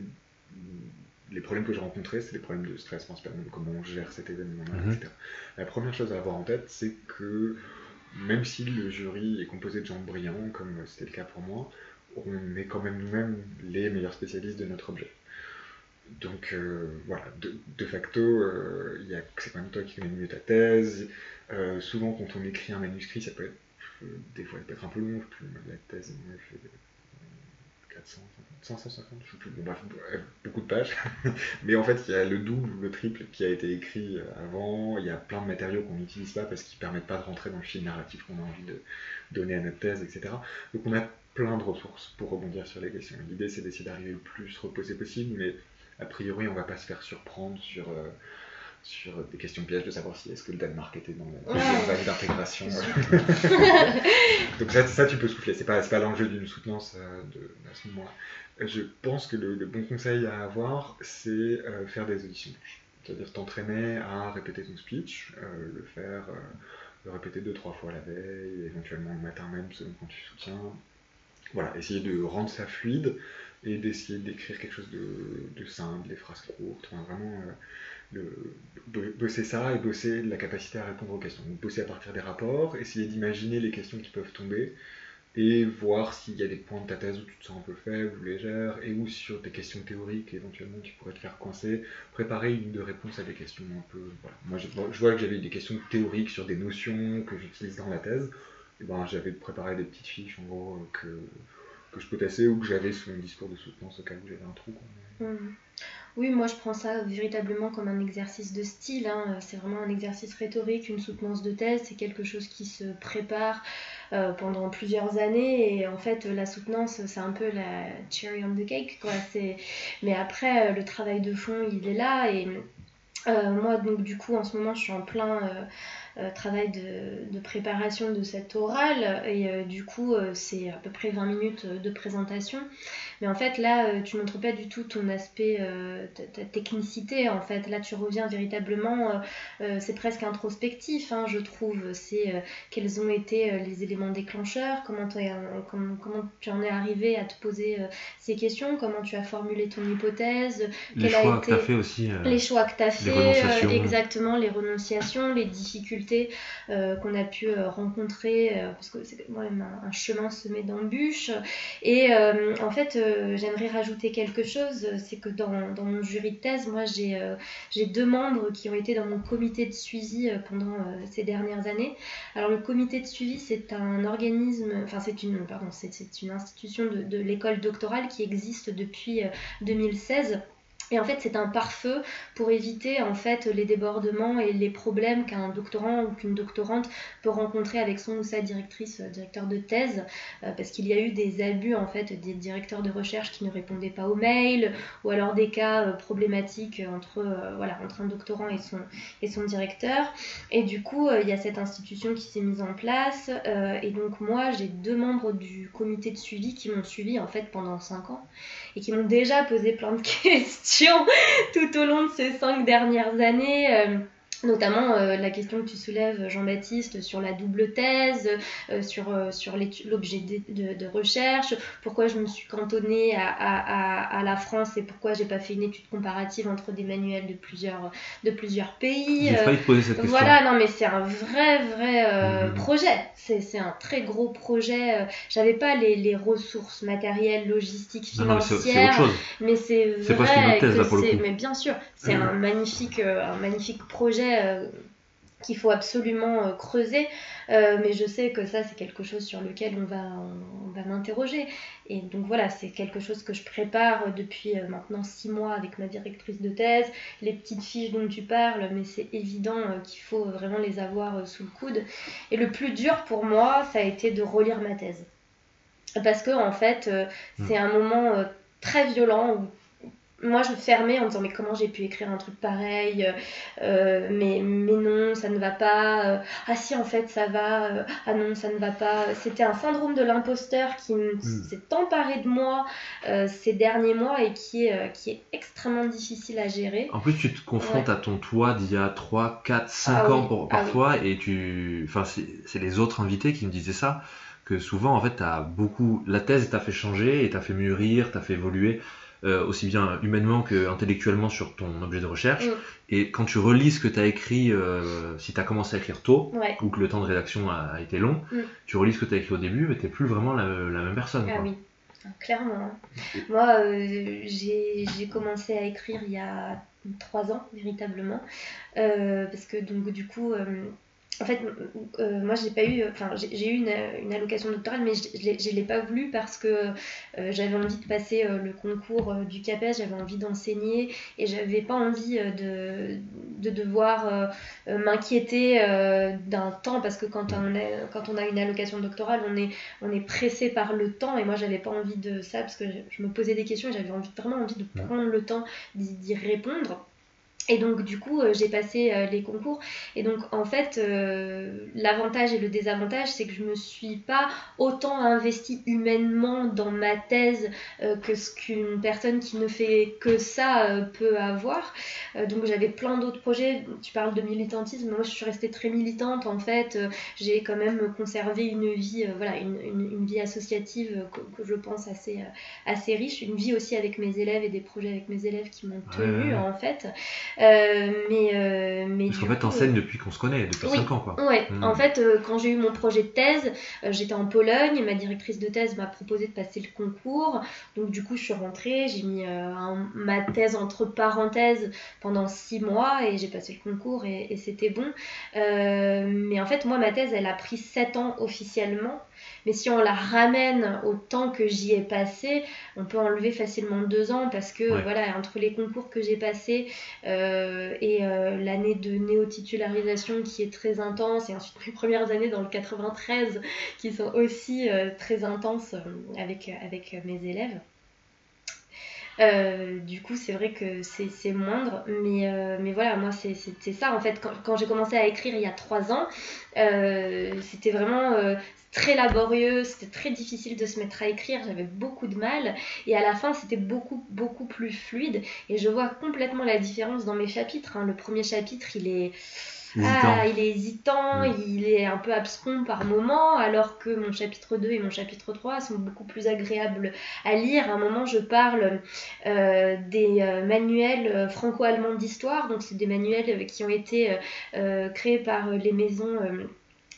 les problèmes que j'ai rencontrés, c'est des problèmes de stress principalement, comment on gère cet événement-là, Mhm. etc. La première chose à avoir en tête, c'est que même si le jury est composé de gens brillants, comme c'était le cas pour moi, on est quand même nous-mêmes les meilleurs spécialistes de notre objet. Donc euh, voilà, de, facto, euh, c'est quand même toi qui connais mieux ta thèse. Euh, souvent, quand on écrit un manuscrit, ça peut être, des fois, peut être un peu long. Je la thèse, moi, euh, 400, 550, je sais bref, beaucoup de pages. Mais en fait, il y a le double ou le triple qui a été écrit euh, avant. Il y a plein de matériaux qu'on n'utilise pas parce qu'ils permettent pas de rentrer dans le fil narratif qu'on a envie de donner à notre thèse, etc. Donc on a plein de ressources pour rebondir sur les questions. L'idée, c'est d'essayer d'arriver le plus reposé possible, mais a priori, on va pas se faire surprendre sur, euh, sur des questions pièges de savoir si est-ce que le Danemark était dans la deuxième vague d'intégration. Donc ça, ça, tu peux souffler. C'est pas, pas l'enjeu d'une soutenance euh, de, à ce moment-là. Je pense que le, le bon conseil à avoir, c'est euh, faire des auditions. C'est-à-dire t'entraîner à répéter ton speech, euh, le faire, le répéter deux, trois fois la veille, éventuellement le matin même selon quand tu soutiens. Voilà, essayer de rendre ça fluide, et d'essayer d'écrire quelque chose de, de simple, des phrases courtes, enfin, vraiment de, bosser ça et bosser la capacité à répondre aux questions. Donc, bosser à partir des rapports, essayer d'imaginer les questions qui peuvent tomber et voir s'il y a des points de ta thèse où tu te sens un peu faible ou légère et ou sur des questions théoriques éventuellement qui pourraient te faire coincer, préparer une de réponse à des questions un peu... Voilà. Moi je, vois que j'avais des questions théoriques sur des notions que j'utilise dans la thèse, et ben j'avais préparé des petites fiches en gros que que je peux tasser ou que j'avais sur mon discours de soutenance au cas où j'avais un trou. Mmh. Oui, moi je prends ça véritablement comme un exercice de style. Hein. C'est vraiment un exercice rhétorique, une soutenance de thèse, c'est quelque chose qui se prépare euh, pendant plusieurs années. Et en fait, la soutenance, c'est un peu la cherry on the cake. Quoi. Mais après, le travail de fond, il est là. Et euh, moi, donc, du coup, en ce moment, je suis en plein. Euh, euh, travail de, préparation de cette orale et euh, du coup euh, c'est à peu près 20 minutes de présentation mais en fait, là, euh, tu montres pas du tout ton aspect, euh, ta, technicité. En fait, là, tu reviens véritablement, euh, c'est presque introspectif, hein, je trouve. C'est quels ont été les éléments déclencheurs, comment, comment, comment, tu en es arrivé à te poser ces questions, comment tu as formulé ton hypothèse, les choix que tu as fait aussi. les choix que tu as fait, exactement, les renonciations, les difficultés qu'on a pu rencontrer, parce que c'est quand même un, un chemin semé d'embûches. Et en fait, j'aimerais rajouter quelque chose, c'est que dans, mon jury de thèse, moi euh, j'ai deux membres qui ont été dans mon comité de suivi euh, pendant euh, ces dernières années. Alors le comité de suivi, c'est un organisme, enfin c'est une, pardon, c'est une institution de l'école doctorale qui existe depuis 2016 et en fait, c'est un pare-feu pour éviter en fait les débordements et les problèmes qu'un doctorant ou qu'une doctorante peut rencontrer avec son ou sa directrice, euh, directeur de thèse, euh, parce qu'il y a eu des abus en fait des directeurs de recherche qui ne répondaient pas aux mails, ou alors des cas euh, problématiques entre voilà entre un doctorant et son et son directeur. Et du coup, il y a cette institution qui s'est mise en place. et donc moi, j'ai deux membres du comité de suivi qui m'ont suivi en fait pendant cinq ans et qui m'ont déjà posé plein de questions tout au long de ces cinq dernières années. Notamment euh, la question que tu soulèves, Jean-Baptiste, sur la double thèse, euh, sur, euh, sur l'objet de, de, recherche, pourquoi je me suis cantonnée à, à, à, la France et pourquoi j'ai pas fait une étude comparative entre des manuels de plusieurs, de plusieurs pays. Te poser cette question. Voilà, non mais c'est un vrai, vrai mmh. projet. C'est un très gros projet. J'avais pas les, les, ressources matérielles, logistiques, financières. mais c'est vrai. C'est une thèse là pour le coup. Mais bien sûr, c'est mmh. un magnifique, un magnifique projet euh, qu'il faut absolument euh, creuser, euh, mais je sais que ça c'est quelque chose sur lequel on va, on, va m'interroger. Et donc voilà, c'est quelque chose que je prépare depuis maintenant six mois avec ma directrice de thèse, les petites fiches dont tu parles, mais c'est évident qu'il faut vraiment les avoir sous le coude. Et le plus dur pour moi, ça a été de relire ma thèse. Parce que en fait, c'est un moment très violent où moi je me fermais en disant mais comment j'ai pu écrire un truc pareil euh, euh, mais, mais non ça ne va pas euh, ah si en fait ça va ah non ça ne va pas. C'était un syndrome de l'imposteur qui hmm. s'est emparé de moi ces derniers mois et qui est, qui est extrêmement difficile à gérer. En plus tu te confrontes à ton toi d'il y a 3, 4, 5 ans pour, ah parfois et tu enfin c'est les autres invités qui me disaient ça que souvent en fait beaucoup la thèse t'a fait changer et t'a fait mûrir t'a fait évoluer euh, aussi bien humainement que intellectuellement sur ton objet de recherche. Mm. Et quand tu relis ce que tu as écrit, euh, si tu as commencé à écrire tôt, ou que le temps de rédaction a, été long, mm. tu relis ce que tu as écrit au début, mais tu plus vraiment la, même personne. Ah oui, clairement. Hein. Moi, euh, j'ai commencé à écrire il y a trois ans, véritablement. parce que donc du coup en fait, euh, moi, j'ai pas eu, enfin, j'ai eu une, une, allocation doctorale, mais je, ne l'ai pas voulu parce que euh, j'avais envie de passer euh, le concours du CAPES, j'avais envie d'enseigner et j'avais pas envie de, de devoir m'inquiéter d'un temps parce que quand on, est, quand on a une allocation doctorale, on est, on est pressé par le temps et moi, j'avais pas envie de ça parce que je, me posais des questions et j'avais envie, vraiment envie de prendre le temps d'y répondre. Et donc du coup, euh, j'ai passé euh, les concours. Et donc en fait, euh, l'avantage et le désavantage, c'est que je me suis pas autant investie humainement dans ma thèse que ce qu'une personne qui ne fait que ça peut avoir. donc j'avais plein d'autres projets. Tu parles de militantisme. Moi, je suis restée très militante en fait. j'ai quand même conservé une vie, voilà, une, une, vie associative que, je pense assez, assez riche. Une vie aussi avec mes élèves et des projets avec mes élèves qui m'ont tenue en fait. Euh, mais, euh, mais Parce qu'en fait, t'enseignes euh, depuis qu'on se connaît, depuis 5 ans, quoi. Ouais, hmm. en fait, quand j'ai eu mon projet de thèse, j'étais en Pologne, ma directrice de thèse m'a proposé de passer le concours. Donc, du coup, je suis rentrée, j'ai mis ma thèse entre parenthèses pendant 6 mois et j'ai passé le concours et, et c'était bon. mais en fait, moi, ma thèse, elle a pris 7 ans officiellement. Mais si on la ramène au temps que j'y ai passé, on peut enlever facilement deux ans parce que voilà, entre les concours que j'ai passés euh, et euh, l'année de néo-titularisation qui est très intense et ensuite mes premières années dans le 93 qui sont aussi euh, très intenses avec, avec mes élèves. Du coup, c'est vrai que c'est moindre, mais, mais voilà, moi, c'est ça en fait. Quand, quand j'ai commencé à écrire il y a trois ans, c'était vraiment très laborieux, c'était très difficile de se mettre à écrire, j'avais beaucoup de mal et à la fin c'était beaucoup beaucoup plus fluide et je vois complètement la différence dans mes chapitres. Hein. Le premier chapitre il est ah, il est hésitant, il est un peu abscon par moment, alors que mon chapitre 2 et mon chapitre 3 sont beaucoup plus agréables à lire. À un moment, je parle euh, des euh, manuels euh, franco-allemands d'histoire, donc c'est des manuels qui ont été créés par les maisons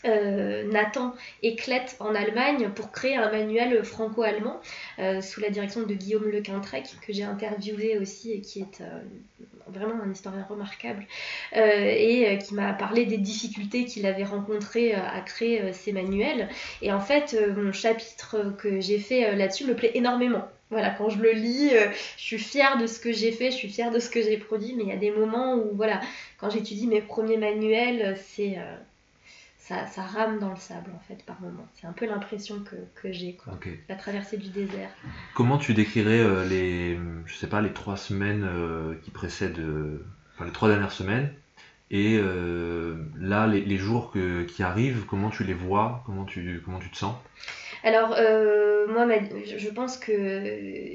euh, Nathan et en Allemagne pour créer un manuel franco-allemand euh, sous la direction de Guillaume Le Quintrec que j'ai interviewé aussi et qui est euh, vraiment un historien remarquable et qui m'a parlé des difficultés qu'il avait rencontrées à créer ces manuels. Et en fait mon chapitre que j'ai fait là-dessus me plaît énormément. Voilà, quand je le lis, je suis fière de ce que j'ai fait, je suis fière de ce que j'ai produit, mais il y a des moments où, voilà, quand j'étudie mes premiers manuels, c'est ça, rame dans le sable en fait par moment. C'est un peu l'impression que, j'ai quoi. La traversée du désert. Comment tu décrirais euh, les, je sais pas, les trois semaines euh, qui précèdent, euh, enfin les trois dernières semaines et là les, jours qui arrivent, comment tu les vois, comment tu, comment tu te sens? Alors moi, je pense que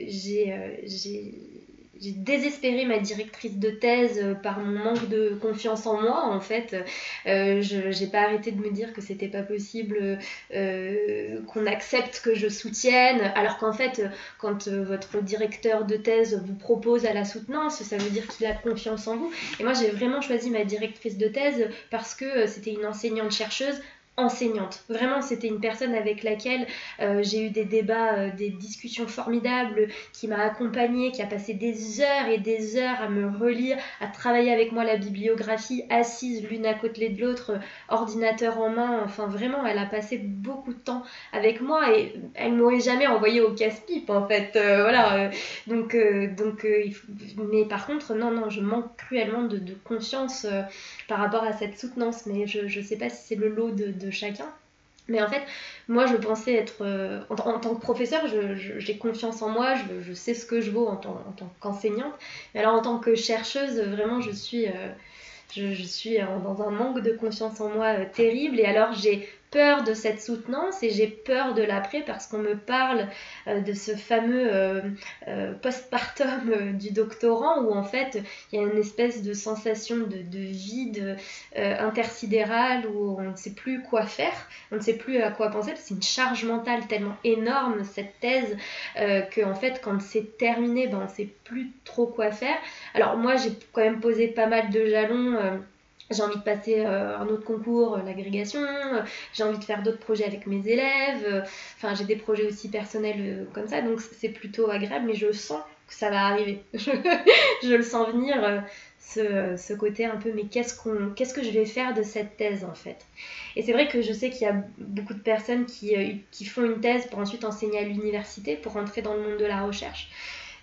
j'ai j'ai désespéré ma directrice de thèse euh, par mon manque de confiance en moi en fait. Euh, je j'ai pas arrêté de me dire que c'était pas possible euh, qu'on accepte que je soutienne. Alors qu'en fait quand votre directeur de thèse vous propose à la soutenance ça veut dire qu'il a confiance en vous. Et moi j'ai vraiment choisi ma directrice de thèse parce que c'était une enseignante chercheuse enseignante. Vraiment, c'était une personne avec laquelle euh, j'ai eu des débats, euh, des discussions formidables, qui m'a accompagnée, qui a passé des heures et des heures à me relire, à travailler avec moi la bibliographie, assise l'une à côté de l'autre, euh, ordinateur en main. Enfin, vraiment, elle a passé beaucoup de temps avec moi et elle m'aurait jamais envoyé au casse-pipe, en fait. voilà. donc, donc mais par contre, non, non, je manque cruellement de, confiance par rapport à cette soutenance, mais je ne sais pas si c'est le lot de, chacun. Mais en fait, moi, je pensais être. Euh, en, tant que professeur, j'ai confiance en moi, je, sais ce que je vaux en tant, qu'enseignante. Mais alors, en tant que chercheuse, vraiment, je suis. Euh, je, suis dans un manque de confiance en moi euh, terrible et alors j'ai peur de cette soutenance et j'ai peur de l'après parce qu'on me parle euh, de ce fameux euh, euh, postpartum du doctorant où en fait il y a une espèce de sensation de, vide intersidéral où on ne sait plus quoi faire, on ne sait plus à quoi penser, c'est une charge mentale tellement énorme cette thèse que en fait quand c'est terminé ben, on sait plus trop quoi faire. Alors moi j'ai quand même posé pas mal de jalons j'ai envie de passer euh, un autre concours, euh, l'agrégation, euh, j'ai envie de faire d'autres projets avec mes élèves, enfin j'ai des projets aussi personnels comme ça, donc c'est plutôt agréable, mais je sens que ça va arriver. je, le sens venir, ce, côté un peu, mais qu'est-ce, qu'on, qu'est-ce que je vais faire de cette thèse en fait? Et c'est vrai que je sais qu'il y a beaucoup de personnes qui, qui font une thèse pour ensuite enseigner à l'université, pour rentrer dans le monde de la recherche.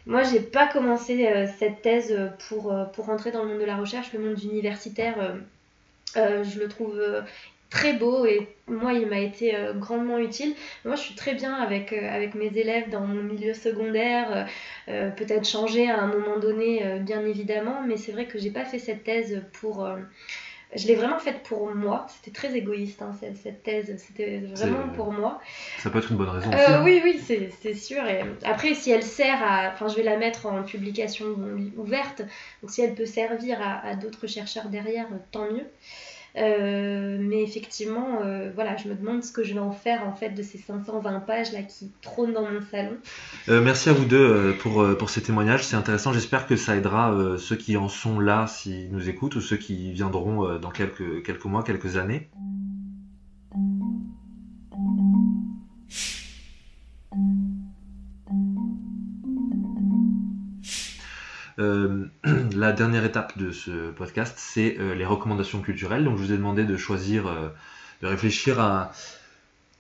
Moi, j'ai pas commencé euh, cette thèse pour, euh, pour rentrer dans le monde de la recherche. Le monde universitaire, euh, je le trouve très beau et moi il m'a été grandement utile. Moi je suis très bien avec, avec mes élèves dans mon milieu secondaire, peut-être changer à un moment donné bien évidemment, mais c'est vrai que j'ai pas fait cette thèse pour je l'ai vraiment faite pour moi. C'était très égoïste, hein, cette, thèse. C'était vraiment pour moi. Ça peut être une bonne raison euh, aussi. Hein. Oui, oui, c'est sûr. Et après, si elle sert à. Enfin, je vais la mettre en publication ouverte. Donc, si elle peut servir à d'autres chercheurs derrière, tant mieux. Euh, mais effectivement, euh, voilà, je me demande ce que je vais en faire en fait de ces 520 pages là qui trônent dans mon salon. Euh, merci à vous deux pour, pour ces témoignages, c'est intéressant. J'espère que ça aidera ceux qui en sont là s'ils nous écoutent ou ceux qui viendront dans quelques, quelques mois, quelques années. Euh, la dernière étape de ce podcast, c'est euh, les recommandations culturelles. Donc je vous ai demandé de choisir, euh, de réfléchir à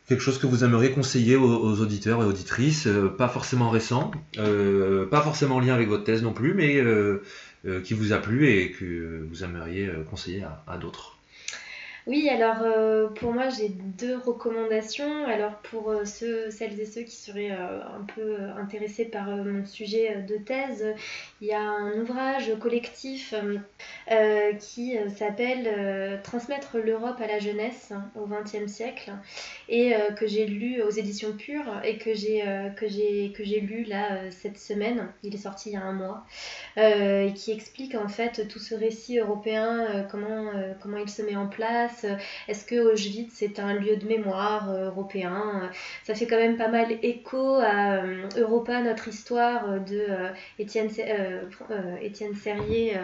quelque chose que vous aimeriez conseiller aux, auditeurs et auditrices, pas forcément récent, pas forcément en lien avec votre thèse non plus, mais qui vous a plu et que vous aimeriez conseiller à d'autres. Oui, alors euh, pour moi j'ai deux recommandations. Alors pour euh, ceux, celles et ceux qui seraient euh, un peu intéressés par mon sujet de thèse, il y a un ouvrage collectif qui s'appelle Transmettre l'Europe à la jeunesse au XXe siècle et que j'ai lu aux éditions Pures et que j'ai lu là cette semaine. Il est sorti il y a un mois et qui explique en fait tout ce récit européen, comment il se met en place est-ce que Auschwitz c'est un lieu de mémoire euh, européen Ça fait quand même pas mal écho à euh, Europa, notre histoire de euh, Étienne, Serrier.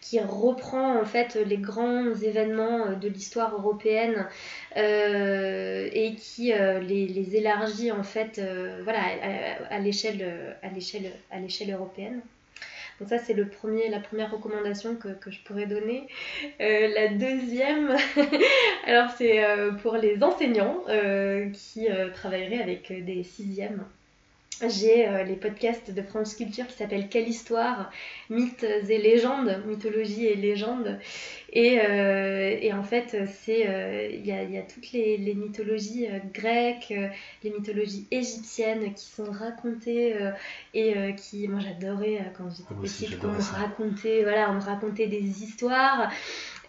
qui, reprend en fait les grands événements de l'histoire européenne et qui les, élargit en fait voilà, à l'échelle européenne. Donc ça, c'est la première recommandation que, que je pourrais donner. Euh, la deuxième, alors c'est euh, pour les enseignants euh, qui travailleraient avec des sixièmes j'ai euh, les podcasts de France Culture qui s'appellent Quelle histoire Mythes et légendes, mythologie et légendes. Et, euh, et en fait, c'est euh, il y, a, y, a, toutes les, les mythologies grecques, les mythologies égyptiennes qui sont racontées et qui, moi j'adorais quand j'étais petite, qu'on me racontait, voilà, on me racontait des histoires.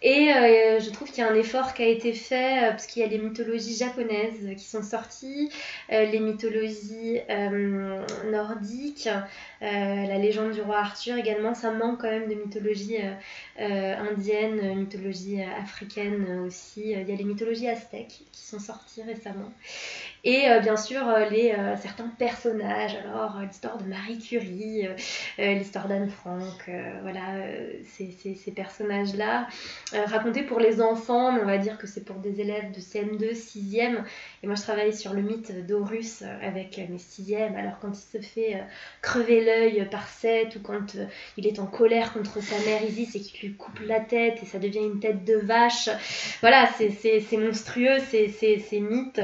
Et euh, je trouve qu'il y a un effort qui a été fait euh, parce qu'il y a les mythologies japonaises qui sont sorties, euh, les mythologies nordiques, la légende du roi Arthur également. Ça manque quand même de mythologie indienne, mythologie africaine aussi. Il y a les mythologies aztèques qui sont sorties récemment. Et euh, bien sûr, euh, les, euh, certains personnages, alors l'histoire de Marie Curie, l'histoire d'Anne Frank, voilà, ces, ces, ces personnages-là, racontés pour les enfants, mais on va dire que c'est pour des élèves de CM2, 6e. Et moi, je travaille sur le mythe d'Horus avec mes 6e. Alors, quand il se fait crever l'œil par Seth, ou quand il est en colère contre sa mère Isis et qu'il lui coupe la tête et ça devient une tête de vache, voilà, c'est monstrueux, ces mythes.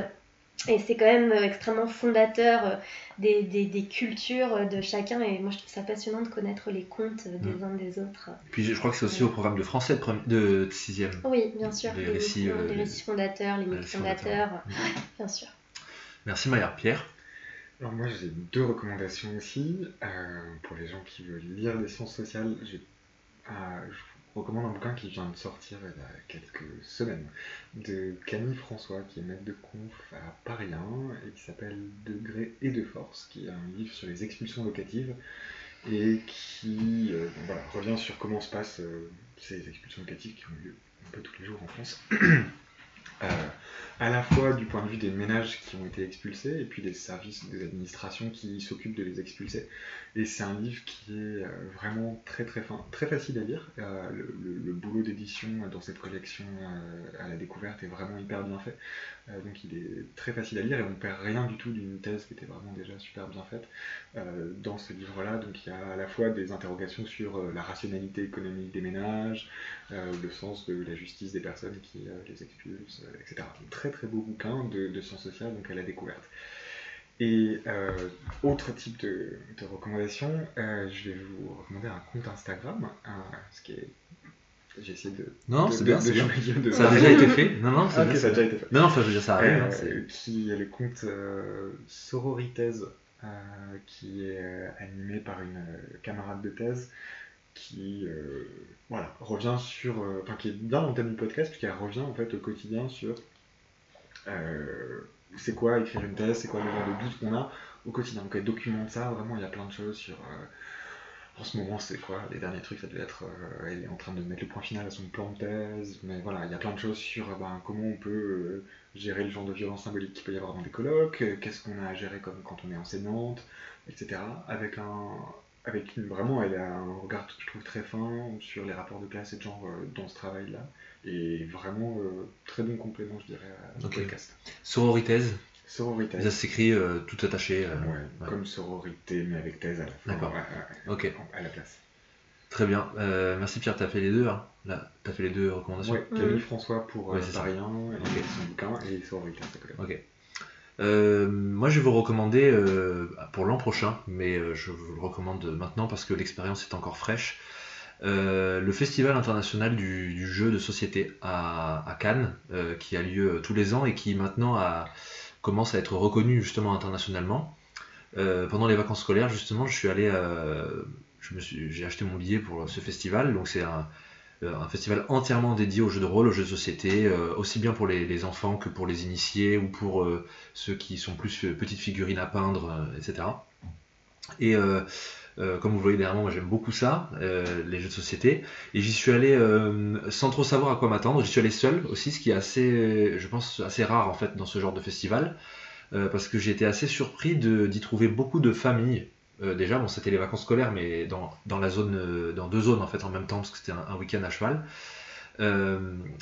Et c'est quand même euh, extrêmement fondateur euh, des, des, des, cultures euh, de chacun. Et moi, je trouve ça passionnant de connaître les contes des mm. uns des autres. Puis je crois que c'est aussi au programme de français de 6e. Oui, bien sûr. Les, récits, les récits, fondateurs, les mythes fondateurs. Mm. bien sûr. Merci Maya. Pierre alors moi j'ai deux recommandations aussi. pour les gens qui veulent lire des sciences sociales, j'ai recommande un bouquin qui vient de sortir il y a quelques semaines de Camille François, qui est maître de conf à Paris 1 et qui s'appelle Degré et de force, qui est un livre sur les expulsions locatives et qui euh, revient sur comment se passent euh, ces expulsions locatives qui ont lieu un peu tous les jours en France. Euh, à la fois du point de vue des ménages qui ont été expulsés et puis des services des administrations qui s'occupent de les expulser. Et c'est un livre qui est euh, vraiment très très fin, très facile à lire. Euh, le, boulot d'édition dans cette collection à la découverte est vraiment hyper bien fait. Donc il est très facile à lire et on ne perd rien du tout d'une thèse qui était vraiment déjà super bien faite dans ce livre-là. Donc il y a à la fois des interrogations sur la rationalité économique des ménages, le sens de la justice des personnes qui les expulsent, etc très très beau bouquin de, sciences sociales, donc à la découverte. Et euh, autre type de, recommandation, euh, je vais vous recommander un compte Instagram, ce qui est J'ai essayé de. Non, c'est bien, c'est bien. de- Ça a déjà été fait. Non, non, Ah, ça a déjà été fait. Non, non, enfin, je veux dire, ça arrive. Euh, hein, c'est- qui est le conte euh, Sororithèse, euh, qui est euh, animé par une euh, camarade de thèse qui euh, voilà, revient sur. euh, Enfin, qui est bien dans le thème du podcast, puisqu'elle revient en fait au quotidien sur. euh, c'est quoi écrire une thèse, c'est quoi le genre de doute qu'on a au quotidien. Donc elle documente ça, vraiment il y a plein de choses sur. Euh, en ce moment, c'est quoi Les derniers trucs, ça devait être. euh, elle est en train de mettre le point final à son plan de thèse, mais voilà, il y a plein de choses sur euh, ben, comment on peut euh, gérer le genre de violence symbolique qu'il peut y avoir dans des colloques, euh, qu'est-ce qu'on a à gérer comme quand on est enseignante, etc. Avec un. Avec une, vraiment, elle a un regard, je trouve, très fin sur les rapports de classe et de genre euh, dans ce travail-là. Et vraiment, euh, très bon complément, je dirais, à ce Ok. podcast. Sororithèse, Sororité. ça s'écrit euh, tout attaché. euh, Ouais, ouais. comme sororité, mais avec thèse à la fin. D'accord. Ok, à la place. très bien. Euh, merci Pierre, t'as fait les deux. Hein. Là, t'as fait les deux recommandations. Ouais, Camille François pour Ouais, euh, c'est ça. Paris 1, et son bouquin, et sororité. Ok. Euh, moi, je vais vous recommander euh, pour l'an prochain, mais euh, je vous le recommande maintenant parce que l'expérience est encore fraîche. Euh, le Festival international du, du jeu de société à, à Cannes, euh, qui a lieu tous les ans et qui maintenant a- commence à être reconnu justement internationalement. Euh, pendant les vacances scolaires, justement, je suis allé, euh, j'ai acheté mon billet pour ce festival. Donc c'est un, euh, un festival entièrement dédié aux jeux de rôle, aux jeux de société, euh, aussi bien pour les, enfants que pour les initiés ou pour ceux qui sont plus petites figurines à peindre, etc. Et euh, comme vous voyez derrière moi, j'aime beaucoup ça, euh, les jeux de société. Et j'y suis allé euh, sans trop savoir à quoi m'attendre. J'y suis allé seul aussi, ce qui est assez, je pense, assez rare en fait dans ce genre de festival. parce que j'ai été assez surpris d'y trouver beaucoup de familles. Déjà, bon, c'était les vacances scolaires, mais dans, dans la zone, dans deux zones en fait en même temps, parce que c'était un, week-end à cheval.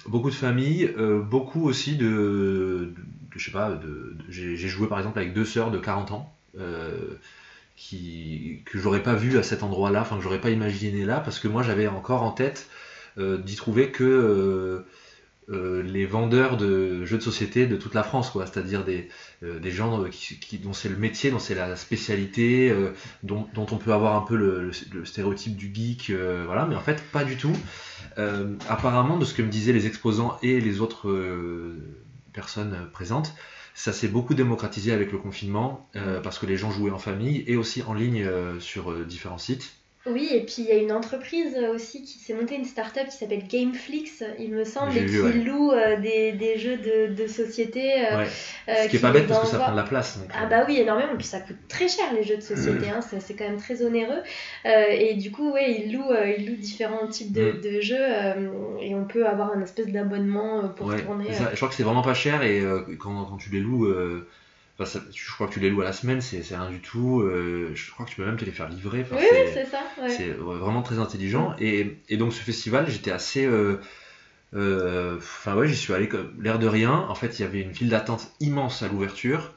Beaucoup de familles, beaucoup aussi de, je sais pas, de, j'ai joué par exemple avec deux sœurs de 40 ans. Que j'aurais pas vu à cet endroit-là, enfin que j'aurais pas imaginé là, parce que moi j'avais encore en tête euh, d'y trouver que euh, euh, les vendeurs de jeux de société de toute la France, quoi, c'est-à-dire des, gens dont c'est le métier, dont c'est la spécialité, dont, on peut avoir un peu le, le- stéréotype du geek, voilà, mais en fait pas du tout. Apparemment, de ce que me disaient les exposants et les autres personnes présentes, ça s'est beaucoup démocratisé avec le confinement, euh, parce que les gens jouaient en famille et aussi en ligne euh, sur euh, différents sites. Oui, et puis il y a une entreprise aussi qui s'est montée, une start-up qui s'appelle Gameflix, il me semble, et qui ouais. loue euh, des, des jeux de, de société. euh, Ouais. euh, Ce qui est pas bête parce que ça prend de la place. donc, Ah bah oui, énormément, puis ça coûte très cher les jeux de société, hein, c'est quand même très onéreux. Euh, et du coup, ouais, ils louent, euh, ils louent différents types de, Mm. de jeux et on peut avoir un espèce d'abonnement pour Ouais, tourner. ça. Je crois que c'est vraiment pas cher et quand, quand tu les loues, euh, enfin, ça- je crois que tu les loues à la semaine, c'est rien du tout. euh, je crois que tu peux même te les faire livrer. Enfin, Oui, c'est- ça. ouais. c'est vraiment très intelligent. Et, et donc ce festival, j'étais assez... euh, euh, Enfin ouais, j'y suis allé comme l'air de rien. En fait, il y avait une file d'attente immense à l'ouverture.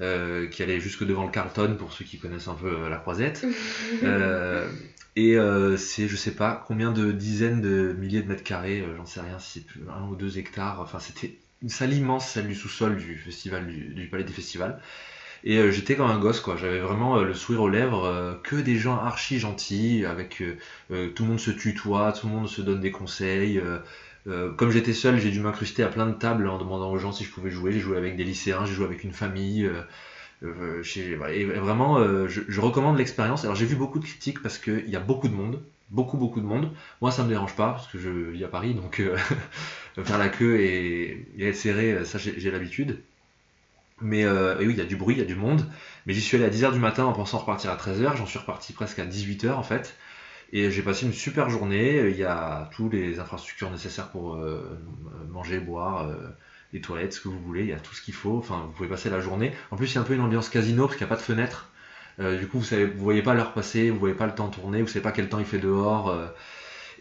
euh, qui allait jusque devant le Carlton pour ceux qui connaissent un peu euh, la croisette. Euh, et euh, c'est je sais pas combien de dizaines de milliers de mètres carrés, euh, j'en sais rien, si un ou deux hectares. Enfin, c'était une salle immense, celle du sous-sol du festival, du, palais des festivals. Et euh, j'étais comme un gosse, quoi. J'avais vraiment euh, le sourire aux lèvres, euh, que des gens archi gentils, avec tout le monde se tutoie, tout le monde se donne des conseils. comme j'étais seul, j'ai dû m'incruster à plein de tables en demandant aux gens si je pouvais jouer. J'ai joué avec des lycéens, j'ai joué avec une famille. et vraiment, je recommande l'expérience. Alors j'ai vu beaucoup de critiques parce qu'il y a beaucoup de monde, beaucoup beaucoup de monde. Moi ça me dérange pas parce que je vis à Paris, donc euh, faire la queue et, être serré, ça j'ai l'habitude. Mais euh, oui, il y a du bruit, il y a du monde. Mais j'y suis allé à 10h du matin en pensant repartir à 13h. J'en suis reparti presque à 18h en fait. Et j'ai passé une super journée. Il y a toutes les infrastructures nécessaires pour euh, manger, boire, euh, les toilettes, ce que vous voulez. Il y a tout ce qu'il faut. Enfin, vous pouvez passer la journée. En plus, il y a un peu une ambiance casino parce qu'il n'y a pas de fenêtre. Euh, du coup, vous savez, vous voyez pas l'heure passer, vous voyez pas le temps tourner, vous savez pas quel temps il fait dehors. euh.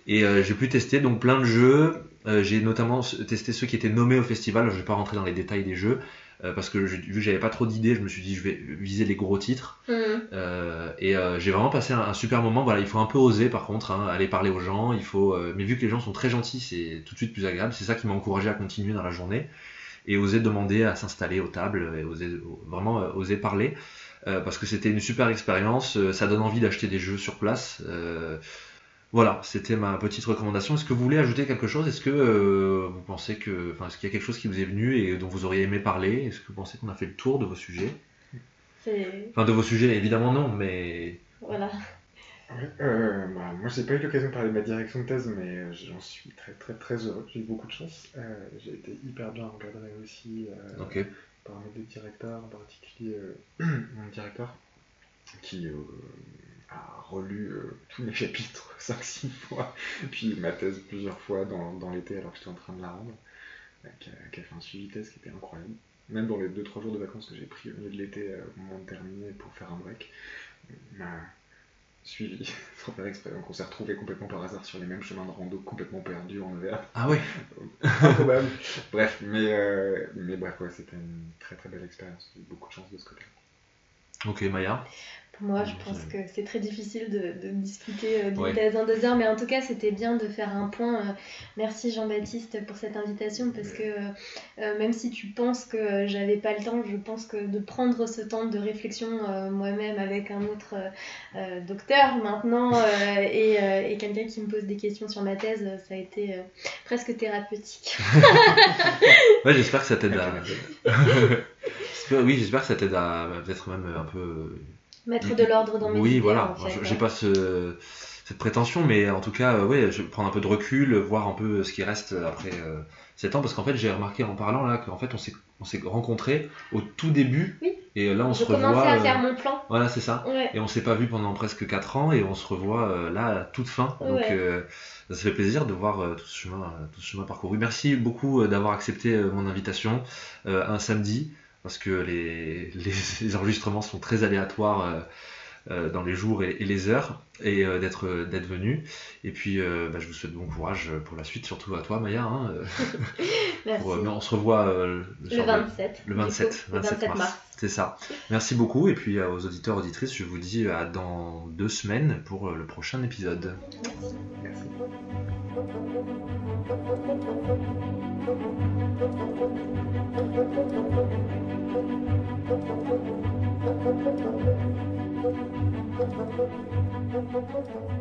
et euh, j'ai pu tester donc plein de jeux. Euh, j'ai notamment testé ceux qui étaient nommés au festival. Je vais pas rentrer dans les détails des jeux euh, parce que je- vu que j'avais pas trop d'idées, je me suis dit je vais viser les gros titres. Mm. Euh, et euh, j'ai vraiment passé un, un super moment. Voilà, il faut un peu oser par contre, hein, aller parler aux gens. Il faut, euh, mais vu que les gens sont très gentils, c'est tout de suite plus agréable. C'est ça qui m'a encouragé à continuer dans la journée et oser demander à s'installer aux tables et oser vraiment oser parler parce que c'était une super expérience. Euh, ça donne envie d'acheter des jeux sur place. Euh, Voilà, c'était ma petite recommandation. Est-ce que vous voulez ajouter quelque chose? Est-ce que euh, vous pensez que, enfin, est-ce qu'il y a quelque chose qui vous est venu et dont vous auriez aimé parler? Est-ce que vous pensez qu'on a fait le tour de vos sujets? Enfin, de vos sujets, évidemment non, mais Voilà. Ouais, euh, bah, moi, j'ai pas eu l'occasion de parler de ma direction de thèse, mais euh, j'en suis très très très heureux. J'ai eu beaucoup de chance. Euh, j'ai été hyper bien encadré aussi euh, ok. Par mes deux directeurs, en particulier euh, mon directeur qui euh, a relu euh, tous mes chapitres 5-6 fois, puis ma thèse plusieurs fois dans, l'été alors que j'étais en train de la rendre, euh, qui, a, fait un suivi thèse qui était incroyable. Même dans les 2-3 jours de vacances que j'ai pris au milieu de l'été euh, au moment de terminer pour faire un break, suivi sans faire exprès. Donc on s'est retrouvés complètement par hasard sur les mêmes chemins de rando complètement perdus en Auvergne. Ah ouais. Improbable. bref, mais, euh, mais bref, ouais, c'était une très très belle expérience. J'ai eu beaucoup de chance de ce côté. Ok, Maya. Moi, je pense que c'est très difficile de, de discuter d'une Ouais. thèse en deux heures, mais en tout cas, c'était bien de faire un point. Euh, Merci Jean-Baptiste pour cette invitation, parce que euh, euh, même si tu penses que j'avais pas le temps, je pense que de prendre ce temps de réflexion euh, moi-même avec un autre euh, docteur maintenant et, et quelqu'un qui me pose des questions sur ma thèse, ça a été presque thérapeutique. Ouais, j'espère que ça t'aide à. Oui, j'espère que ça t'aide à bah, peut-être même un peu. Mettre de l'ordre dans mes Oui, idées, voilà. en fait, ouais. J'ai pas ce- cette prétention, mais en tout cas, euh, ouais, je vais prendre un peu de recul, voir un peu ce qui reste après euh, 7 ans, parce qu'en fait, j'ai remarqué en parlant là qu'en fait, on s'est on s'est rencontrés au tout début, Oui. et là, on Je se revoit. commençais à euh, faire mon plan. Voilà, c'est ça. Ouais. Et on s'est pas vu pendant presque 4 ans et on se revoit euh, là à toute fin. Donc Ouais. euh, ça fait plaisir de voir euh, tout, ce chemin, euh, tout ce chemin parcouru. Merci beaucoup euh, d'avoir accepté euh, mon invitation euh, un samedi parce que les, les, les enregistrements sont très aléatoires euh, euh, dans les jours et, et les heures et euh, d'être d'être venu. Et puis euh, bah, je vous souhaite bon courage pour la suite, surtout à toi Maya. hein, Merci. pour, mais on se revoit euh, Le soir de- 27. le du 27, coup, le 27 mars. C'est ça. Merci beaucoup. Et puis aux auditeurs, auditrices, je vous dis à dans deux semaines pour le prochain épisode. Merci. Merci. Thank you.